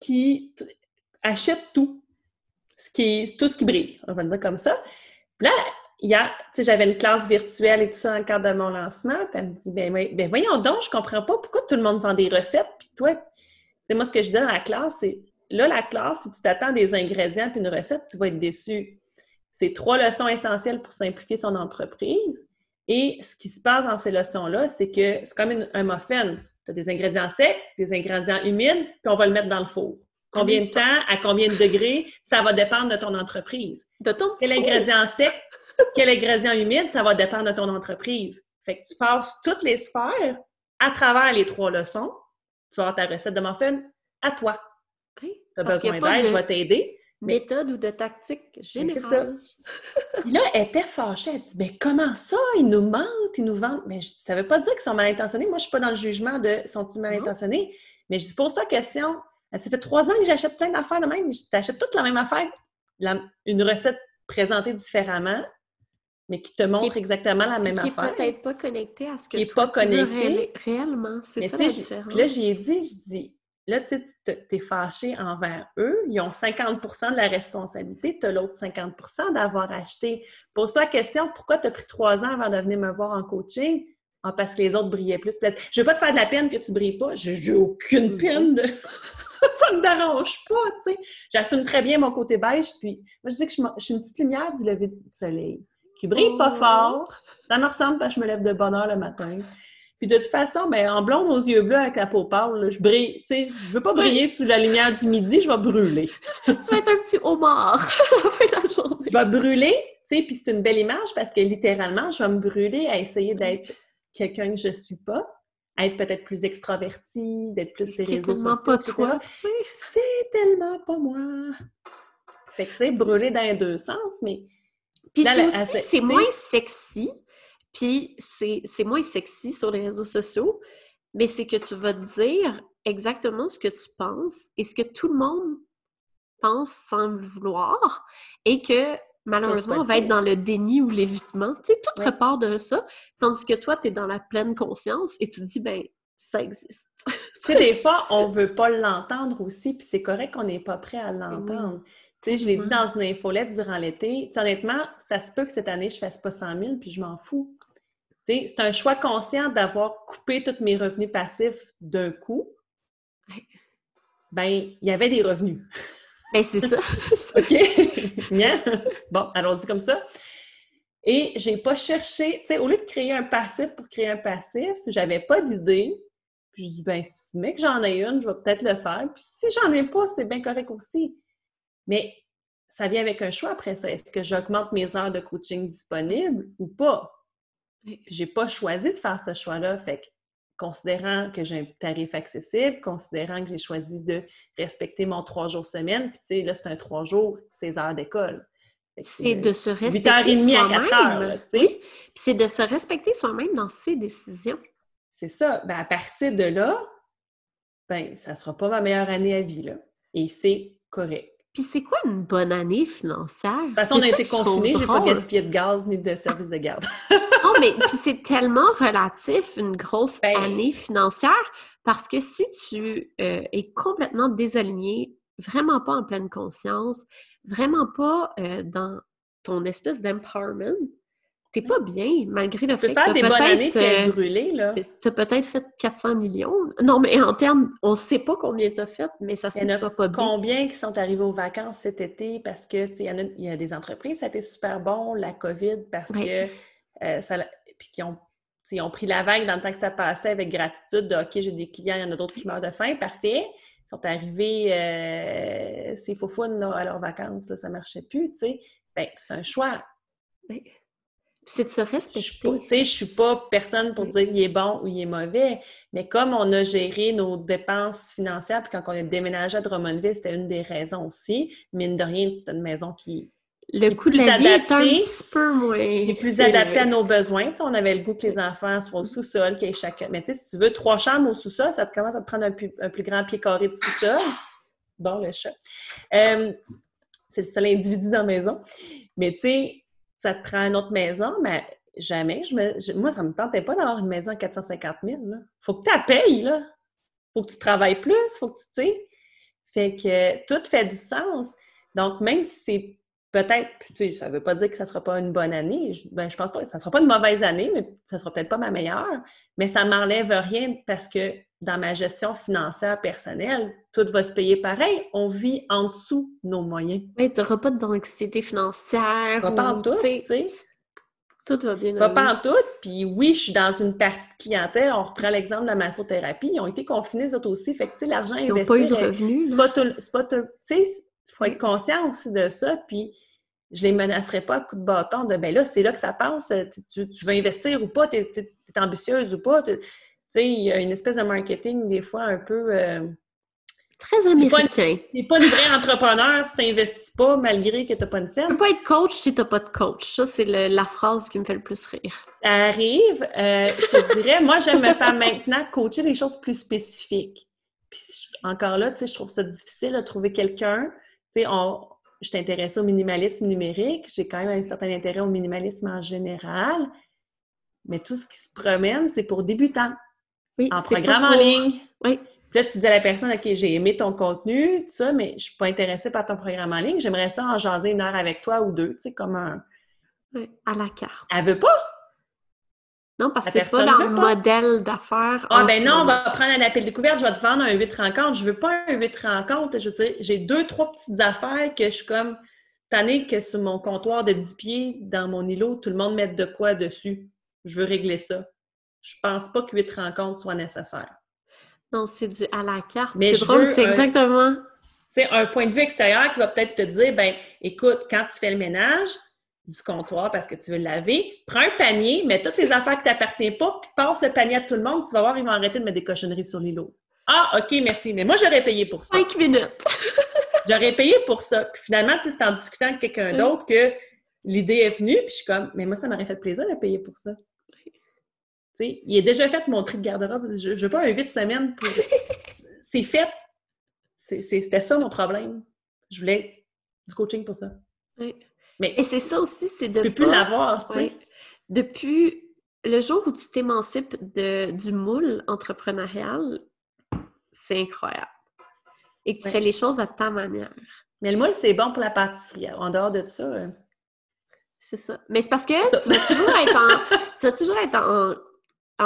qui achète tout. Ce qui est, tout ce qui brille, on va le dire comme ça. Puis là, j'avais une classe virtuelle et tout ça dans le cadre de mon lancement. Puis elle me dit, ben, ben voyons donc, je comprends pas pourquoi tout le monde vend des recettes. Puis toi, c'est moi ce que je disais dans la classe, c'est là, la classe, si tu t'attends des ingrédients puis une recette, tu vas être déçu. C'est trois leçons essentielles pour simplifier son entreprise. Et ce qui se passe dans ces leçons-là, c'est que c'est comme une- un muffin. Tu as des ingrédients secs, des ingrédients humides, puis on va le mettre dans le four. Combien de temps, à combien de degrés, ça va dépendre de ton entreprise. De ton petit Quel ingrédient sec, *laughs* quel ingrédient humide, ça va dépendre de ton entreprise. Fait que tu passes toutes les sphères à travers les trois leçons. Tu vas avoir ta recette de muffin à toi. Oui, Tu as besoin d'aide, de je vais t'aider. Méthode ou de tactique générale. Là, elle était fâchée. Elle dit Mais comment ça? Ils nous mentent, ils nous vendent. Mais je, ça veut pas dire qu'ils sont mal intentionnés. Moi, je suis pas dans le jugement de sont-ils mal Non. intentionnés. Mais je pose ça question. Ça fait trois ans que j'achète plein d'affaires de même. Tu achètes toute la même affaire, la- une recette présentée différemment, mais qui te montre est- exactement la même qui affaire. est peut-être pas connecté à ce que Qui est toi, pas tu veux connecté. réel- réellement. C'est ça la différence. Puis là, j'ai dit, je dis, là, tu sais, tu t'es fâché envers eux. Ils ont 50% de la responsabilité. Tu as l'autre 50% d'avoir acheté. Pose-toi la question, pourquoi tu as pris trois ans avant de venir me voir en coaching? Ah, parce que les autres brillaient plus. Je vais pas te faire de la peine que tu brilles pas. J'ai aucune Mhm. peine de... *laughs* ça me dérange pas, tu sais. J'assume très bien mon côté beige. Puis moi, je dis que je, suis une petite lumière du lever du soleil qui brille pas Oh. fort. Ça me ressemble parce que je me lève de bonne heure le matin. Puis de toute façon, ben, en blonde aux yeux bleus avec la peau pâle, là, je brille. Tu sais, je veux pas briller sous la lumière du midi, je vais brûler. *laughs* Tu vas être un petit homard *laughs* à la fin de la journée. Je vais brûler, tu sais, puis c'est une belle image parce que littéralement, je vais me brûler à essayer d'être quelqu'un que je suis pas, à être peut-être plus extravertie, d'être plus sur les Qui est réseaux tellement sociaux, pas toi. C'est tellement pas moi. Fait que, tu sais, brûler dans les deux sens, mais Puis c'est aussi, c'est moins sexy, puis c'est moins sexy sur les réseaux sociaux, mais c'est que tu vas dire exactement ce que tu penses et ce que tout le monde pense sans le vouloir, et que malheureusement, on va être dans le déni ou l'évitement. Tu sais, tout repart de ça. Tandis que toi, tu es dans la pleine conscience et tu te dis, ben, ça existe. *laughs* tu sais, des fois, on veut pas l'entendre aussi, puis c'est correct qu'on n'est pas prêt à l'entendre. Tu sais, je l'ai dit dans une infolette durant l'été. Honnêtement, ça se peut que cette année, je fasse pas 100 000, puis je m'en fous. C'est un choix conscient d'avoir coupé tous mes revenus passifs d'un coup. Ben, il y avait des revenus. Ben, c'est ça. *laughs* OK? Bien. Bon, allons-y comme ça. Et j'ai pas cherché, tu sais, au lieu de créer un passif pour créer un passif, j'avais pas d'idée. Puis je dis, ben, si mec j'en ai une, je vais peut-être le faire. Puis si j'en ai pas, c'est bien correct aussi. Mais ça vient avec un choix après ça. Est-ce que j'augmente mes heures de coaching disponibles ou pas? J'ai pas choisi de faire ce choix-là. Fait que, considérant que j'ai un tarif accessible, considérant que j'ai choisi de respecter mon trois jours semaine, puis tu sais, là, c'est un trois jours, 16 heures d'école. C'est de se respecter soi-même. Puis c'est de se respecter soi-même dans ses décisions. C'est ça. Ben, à partir de là, ben, ça sera pas ma meilleure année à vie, là. Et c'est correct. Puis c'est quoi une bonne année financière? De toute façon, on a été confinés, j'ai pas gaspillé de gaz ni de service de garde. *laughs* mais c'est tellement relatif, une grosse ben année financière, parce que si tu euh, es complètement désaligné, vraiment pas en pleine conscience, vraiment pas euh, dans ton espèce d'empowerment, t'es pas bien, malgré le fait que tu des bonnes années euh, brûlé, là. Tu as peut-être fait 400 millions. Non, mais en termes, on sait pas combien tu as fait, mais ça se peut soit pas bien. Combien qui sont arrivés aux vacances cet été parce que, tu il y, a des entreprises, ça a été super bon, la COVID, parce que euh, ça... Puis qui ont ont pris la vague dans le temps que ça passait avec gratitude de OK, j'ai des clients, il y en a d'autres qui meurent de faim, parfait. Ils sont arrivés, euh, ces faux à leurs vacances, là, ça marchait plus, tu sais. Ben, c'est un choix. C'est de se respecter. Je suis pas personne pour dire qu'il est bon ou il est mauvais, mais comme on a géré nos dépenses financières, puis quand on a déménagé à Drummondville, c'était une des raisons aussi. Mine de rien, c'était une maison qui le coût de la vie est un petit peu moins. est plus adapté à nos besoins. on avait le goût que les enfants soient au sous-sol, qu'il y ait chacun. Mais tu sais, si tu veux trois chambres au sous-sol, ça te commence à te prendre un plus, grand pied carré de sous-sol. Bon, le chat. Euh, c'est le seul individu dans la maison. Mais tu sais, ça te prend une autre maison, mais jamais. Je me, moi, ça ne me tentait pas d'avoir une maison à 450 000. Il faut que tu la payes, là. faut que tu travailles plus, faut que tu, sais. Fait que tout fait du sens. Donc, même si c'est peut-être, tu sais, ça ne veut pas dire que ça ne sera pas une bonne année. Je, ben, je pense pas que ça ne sera pas une mauvaise année, mais ça ne sera peut-être pas ma meilleure. Mais ça ne m'enlève rien parce que dans ma gestion financière personnelle, tout va se payer pareil. On vit en dessous de nos moyens. Oui, tu n'auras pas d'anxiété financière. Pas, pas en tout, tu sais. Tout va bien. Pas, pas en tout. Puis oui, je suis dans une partie de clientèle. On reprend l'exemple de la massothérapie. Ils ont été confinés, eux autres aussi. Fait que, tu sais, l'argent investi... Ils n'ont pas eu de revenus. C'est pas tout... pas Tu sais, il faut être conscient aussi de ça. Puis je les menacerai pas à coup de bâton de, ben là, c'est là que ça passe. Tu, veux investir ou pas? Tu es, ambitieuse ou pas? sais, il y a une espèce de marketing, des fois, un peu. Euh, Très américain. Tu n'es pas une vraie entrepreneur si tu n'investis pas malgré que tu n'as pas une scène. Tu peux pas être coach si tu n'as pas de coach. Ça, c'est la phrase qui me fait le plus rire. Ça arrive. Euh, je te dirais, moi, j'aime me faire maintenant coacher des choses plus spécifiques. Puis encore là, tu sais, je trouve ça difficile de trouver quelqu'un. Tu sais, je t'intéresse au minimalisme numérique. J'ai quand même un certain intérêt au minimalisme en général. Mais tout ce qui se promène, c'est pour débutants en programme en ligne. Oui. Puis là, tu dis à la personne, OK, j'ai aimé ton contenu, tout ça, mais je ne suis pas intéressée par ton programme en ligne. J'aimerais ça en jaser une heure avec toi ou deux, tu sais, comme un. Oui, à la carte. Elle veut pas? Non, parce que c'est pas dans le modèle d'affaires. Ah, ben non, on va prendre un appel découverte, je vais te vendre un 8 rencontres. Je veux pas un 8 rencontres. Je veux dire, j'ai deux, trois petites affaires que je suis comme tannée que sur mon comptoir de 10 pieds, dans mon îlot, tout le monde mette de quoi dessus. Je veux régler ça je pense pas que huit rencontres soient nécessaires. Non, c'est du à la carte. C'est drôle, c'est exactement. C'est un point de vue extérieur qui va peut-être te dire ben écoute, quand tu fais le ménage du comptoir parce que tu veux le laver, prends un panier, mets toutes les affaires qui t'appartiennent pas, puis passe le panier à tout le monde, tu vas voir, ils vont arrêter de mettre des cochonneries sur l'îlot. Ah, OK, merci. Mais moi, j'aurais payé pour ça. Cinq minutes. *laughs* j'aurais payé pour ça. Puis finalement, c'est en discutant avec quelqu'un d'autre que l'idée est venue, puis je suis comme, mais moi, ça m'aurait fait plaisir de payer pour ça il est déjà fait mon tri de garde-robe. Je ne veux pas un huit semaines pour. *laughs* c'est fait. C'était ça mon problème. Je voulais du coaching pour ça. Oui. Mais Et c'est ça aussi, c'est de tu peux plus l'avoir, tu sais. Ouais. Depuis le jour où tu t'émancipes de, du moule entrepreneurial, c'est incroyable. Et que tu Ouais. fais les choses à ta manière. Mais le moule, c'est bon pour la pâtisserie. En dehors de ça, euh, C'est ça. Mais c'est parce que Ça. tu vas toujours être en, *laughs* tu vas toujours être en,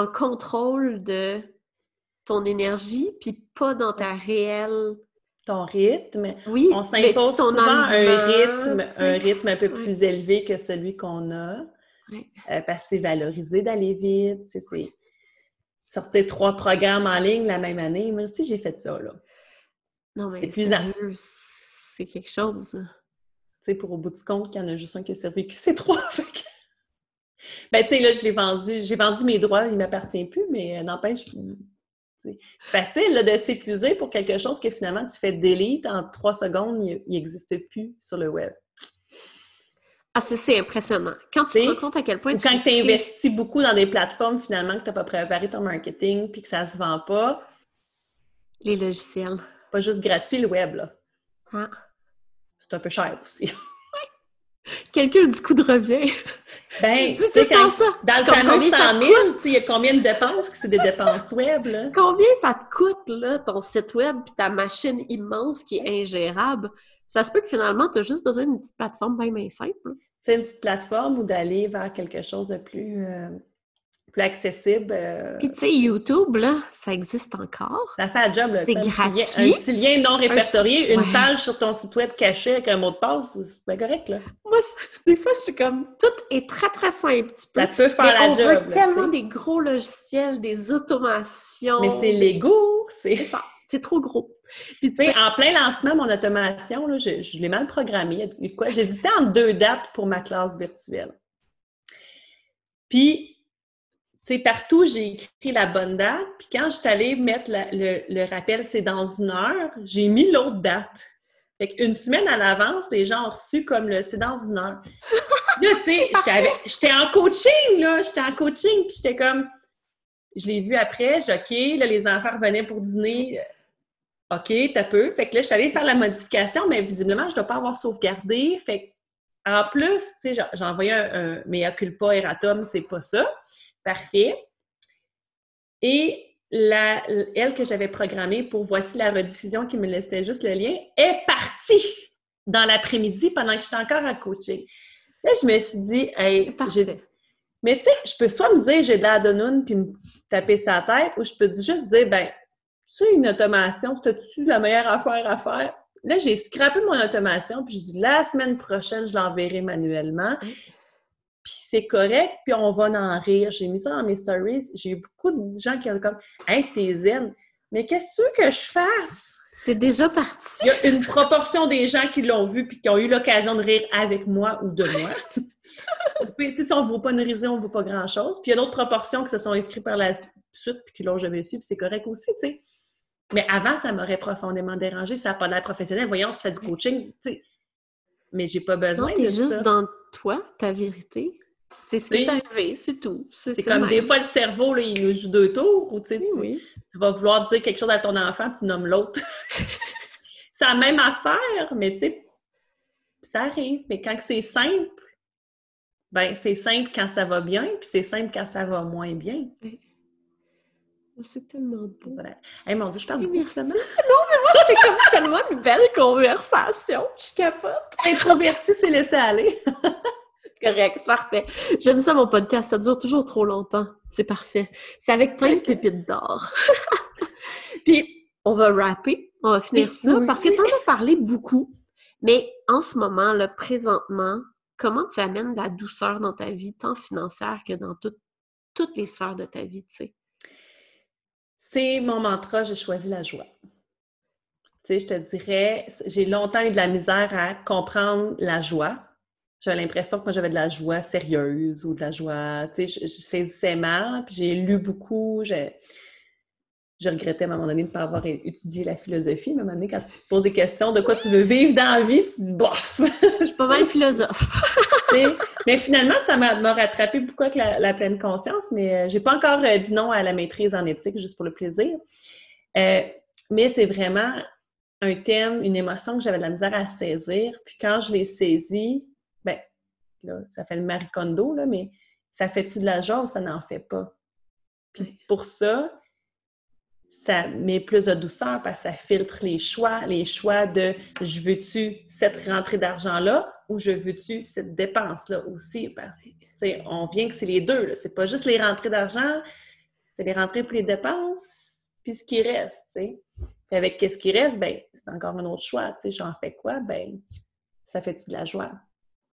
en contrôle de ton énergie, puis pas dans ta réelle. Ton rythme, Oui, on mais s'impose souvent un rythme, un rythme un peu plus élevé que celui qu'on a. Ouais. Euh, parce que c'est valorisé d'aller vite. C'est sortir trois programmes en ligne la même année. Moi aussi, j'ai fait ça, là. Non, mais C'est sérieux, c'est quelque chose. Tu sais, pour au bout du compte, qu'il y en a juste un qui a survécu, c'est trois. *laughs* Ben, tu sais, là, je l'ai vendu. J'ai vendu mes droits, il ne m'appartient plus, mais euh, n'empêche, c'est facile là, de s'épuiser pour quelque chose que finalement tu fais delete en trois secondes, il n'existe plus sur le web. Ah, c'est- c'est impressionnant. Quand tu Tu te rends compte à quel point Ou quand tu investis beaucoup dans des plateformes finalement que tu n'as pas préparé ton marketing puis que ça ne se vend pas, les logiciels. pas juste gratuit le web, là. Ah. C'est un peu cher aussi. *laughs* Calcule du coût de revient. Ben, *laughs* tu sais, quand- ça. dans le fameux combien ça 100 000, coûte? tu sais, il y a combien de dépenses c'est des dépenses web, là? Combien ça te coûte, là, ton site web puis ta machine immense qui est ingérable? Ça se peut que finalement, tu as juste besoin d'une petite plateforme bien, bien simple. là. C'est une petite plateforme ou d'aller vers quelque chose de plus, euh, plus accessible. euh, Puis tu sais, YouTube, là, ça existe encore. ça fait un job, là. C'est un petit gratuit. lien- Un petit lien non répertorié, petit- une page sur ton site web caché avec un mot de passe, c'est pas correct, là. Moi, *laughs* des fois, je suis comme, tout est très, très simple. Tu peux Ça peut faire Mais la on job. veut tellement des gros logiciels, des automations. Mais c'est Lego, c'est... C'est trop gros. Puis tu sais, en plein lancement, mon automation, là, je, je l'ai mal programmé. Il y a de quoi? J'hésitais entre deux dates pour ma classe virtuelle. Puis, sais, partout, j'ai écrit la bonne date. Puis quand je suis allée mettre la- le, le rappel, c'est dans une heure, j'ai mis l'autre date. Fait qu'une semaine à l'avance, les gens ont reçu comme le c'est dans une heure. *laughs* Là, tu sais, j'étais en coaching, là. J'étais en coaching, puis j'étais comme. Je l'ai vu après, j'ai OK, là, les enfants revenaient pour dîner. OK, t'as peu. Fait que là, je suis allée faire la modification, mais visiblement, je ne dois pas avoir sauvegardé. Fait que, en plus, tu sais, j'ai- envoyé un, un mea culpa erratum, c'est pas ça. Parfait. Et la, elle que j'avais programmée pour Voici la rediffusion qui me laissait juste le lien est partie dans l'après-midi pendant que j'étais encore à coaching. Là, je me suis dit, hey, j'ai mais tu sais, je peux soit me dire j'ai de la donoune puis me taper sa tête, ou je peux juste dire, ben, c'est une automation, c'est-tu la meilleure affaire à faire? Là, j'ai scrappé mon automation, puis j'ai dit, la semaine prochaine, je l'enverrai manuellement. Puis c'est correct, puis on va en rire. J'ai mis ça dans mes stories. J'ai eu beaucoup de gens qui ont comme, hey, t'es zen. Mais qu'est-ce que tu veux que je fasse? c'est déjà parti. Il y a une proportion des gens qui l'ont vu puis qui ont eu l'occasion de rire avec moi ou de moi. Puis, *laughs* tu sais, si on ne vaut pas une risée, on ne vaut pas grand-chose. Puis il y a d'autres proportions qui se sont inscrites par la suite puis qui l'ont jamais su, puis c'est correct aussi, tu sais. Mais avant, ça m'aurait profondément dérangé. Ça n'a pas l'air professionnel. Voyons, tu fais du coaching, tu sais. Mais j'ai pas besoin Non, de t'es ça. juste dans toi, ta vérité. C'est ce qui Oui. est arrivé, c'est tout. C'est comme des fois, le cerveau, là, il nous joue deux tours, ou tu sais, Oui, tu- oui. tu vas vouloir dire quelque chose à ton enfant, tu nommes l'autre. *laughs* c'est la même affaire, mais tu sais, ça arrive. Mais quand c'est simple, ben c'est simple quand ça va bien, puis c'est simple quand ça va moins bien. C'est tellement beau. Voilà. Hey, mon Dieu, je parle beaucoup, merci. finalement. *laughs* Moi, j'étais comme c'est tellement une belle conversation. Je capote. Introverti, c'est laisser aller. *laughs* Correct, c'est parfait. J'aime ça, mon podcast. Ça dure toujours trop longtemps. C'est parfait. C'est avec plein de pépites d'or. *laughs* Puis, on va rapper. On va finir ça parce que tu en as parlé beaucoup. Mais en ce moment, là, présentement, comment tu amènes de la douceur dans ta vie, tant financière que dans tout- toutes les sphères de ta vie, tu sais? C'est mon mantra, j'ai choisi la joie. Tu sais, je te dirais, j'ai longtemps eu de la misère à comprendre la joie. J'avais l'impression que moi, j'avais de la joie sérieuse ou de la joie, tu sais, je, je saisissais mal, puis j'ai lu beaucoup, j'ai... Je regrettais à un moment donné de ne pas avoir étudié la philosophie. Mais à un moment donné, quand tu te poses des questions de quoi tu veux vivre dans la vie, tu te dis bof! Je suis pas mal *laughs* philosophe. Mais finalement, ça m'a rattrapé beaucoup avec la, la pleine conscience, mais euh, j'ai pas encore euh, dit non à la maîtrise en éthique juste pour le plaisir. Euh, mais c'est vraiment un thème, une émotion que j'avais de la misère à saisir. Puis quand je l'ai saisi, ben, là, ça fait le Marie Kondo, là, mais ça fait-tu de la joie ou ça n'en fait pas? Puis pour ça, ça met plus de douceur parce que ça filtre les choix, les choix de je veux-tu cette rentrée d'argent-là ou je veux-tu cette dépense-là aussi. on vient que c'est les deux. C'est pas juste les rentrées d'argent, c'est les rentrées pour les dépenses, puis ce qui reste. Avec qu'est-ce qui reste, ben, c'est encore un autre choix. J'en fais quoi? Ben, ça fait-tu de la joie?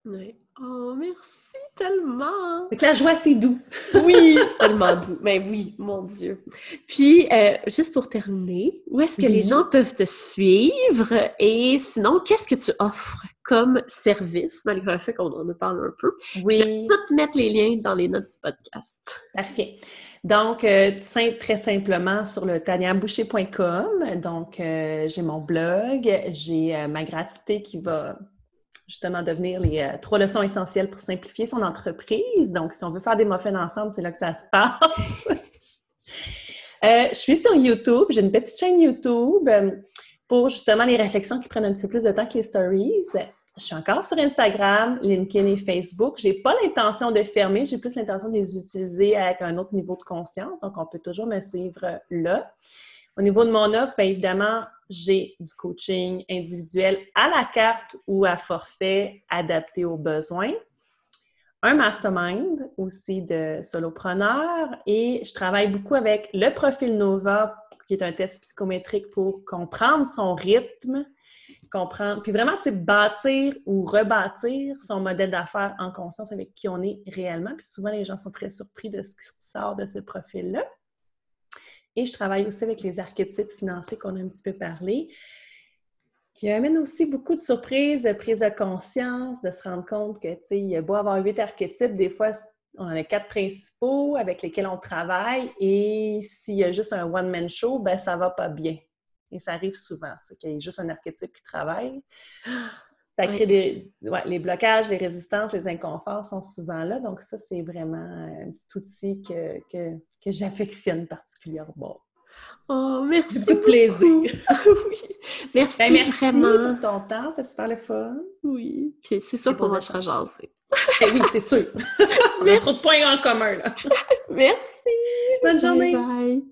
Oui. Oh, merci tellement! Que la joie, c'est doux. *laughs* oui, tellement doux. Mais ben oui, mon Dieu. Puis, euh, juste pour terminer, où est-ce que les gens peuvent te suivre? Et sinon, qu'est-ce que tu offres comme service, malgré le fait qu'on en parle un peu? Oui. Je vais tout mettre les liens dans les notes du podcast. Parfait. Donc, euh, très simplement, sur le taniaboucher.com. Donc, euh, j'ai mon blog, j'ai ma gratuité qui va justement devenir les euh, trois leçons essentielles pour simplifier son entreprise. Donc, si on veut faire des muffins ensemble, c'est là que ça se passe. *laughs* Euh, je suis sur YouTube, j'ai une petite chaîne YouTube euh, pour justement les réflexions qui prennent un petit peu plus de temps que les stories. Je suis encore sur Instagram, LinkedIn et Facebook. J'ai pas l'intention de fermer, j'ai plus l'intention de les utiliser avec un autre niveau de conscience. Donc, on peut toujours me suivre là. Au niveau de mon offre, bien évidemment, j'ai du coaching individuel à la carte ou à forfait adapté aux besoins. Un mastermind aussi de solopreneur et je travaille beaucoup avec le profil Nova, qui est un test psychométrique pour comprendre son rythme, comprendre, puis vraiment bâtir ou rebâtir son modèle d'affaires en conscience avec qui on est réellement. Puis souvent, les gens sont très surpris de ce qui sort de ce profil-là. Et je travaille aussi avec les archétypes financiers qu'on a un petit peu parlé, qui amènent aussi beaucoup de surprises, de prise de conscience, de se rendre compte que, tu sais, il y a beau avoir huit archétypes, des fois, on en a quatre principaux avec lesquels on travaille, et s'il y a juste un one-man show, ben ça va pas bien. Et ça arrive souvent, c'est qu'il y a juste un archétype qui travaille. Ça crée des... Ouais, les blocages, les résistances, les inconforts sont souvent là. Donc, ça, c'est vraiment un petit outil que, que, que j'affectionne particulièrement. Oh, merci. Beaucoup de plaisir. oui. Merci, ben, merci vraiment. pour ton temps, c'est super le fun. Oui. Puis c'est sûr qu'on va se rejaser. Eh oui, c'est sûr. *laughs* On a trop de points en commun, là. *laughs* merci. Bonne journée. bye.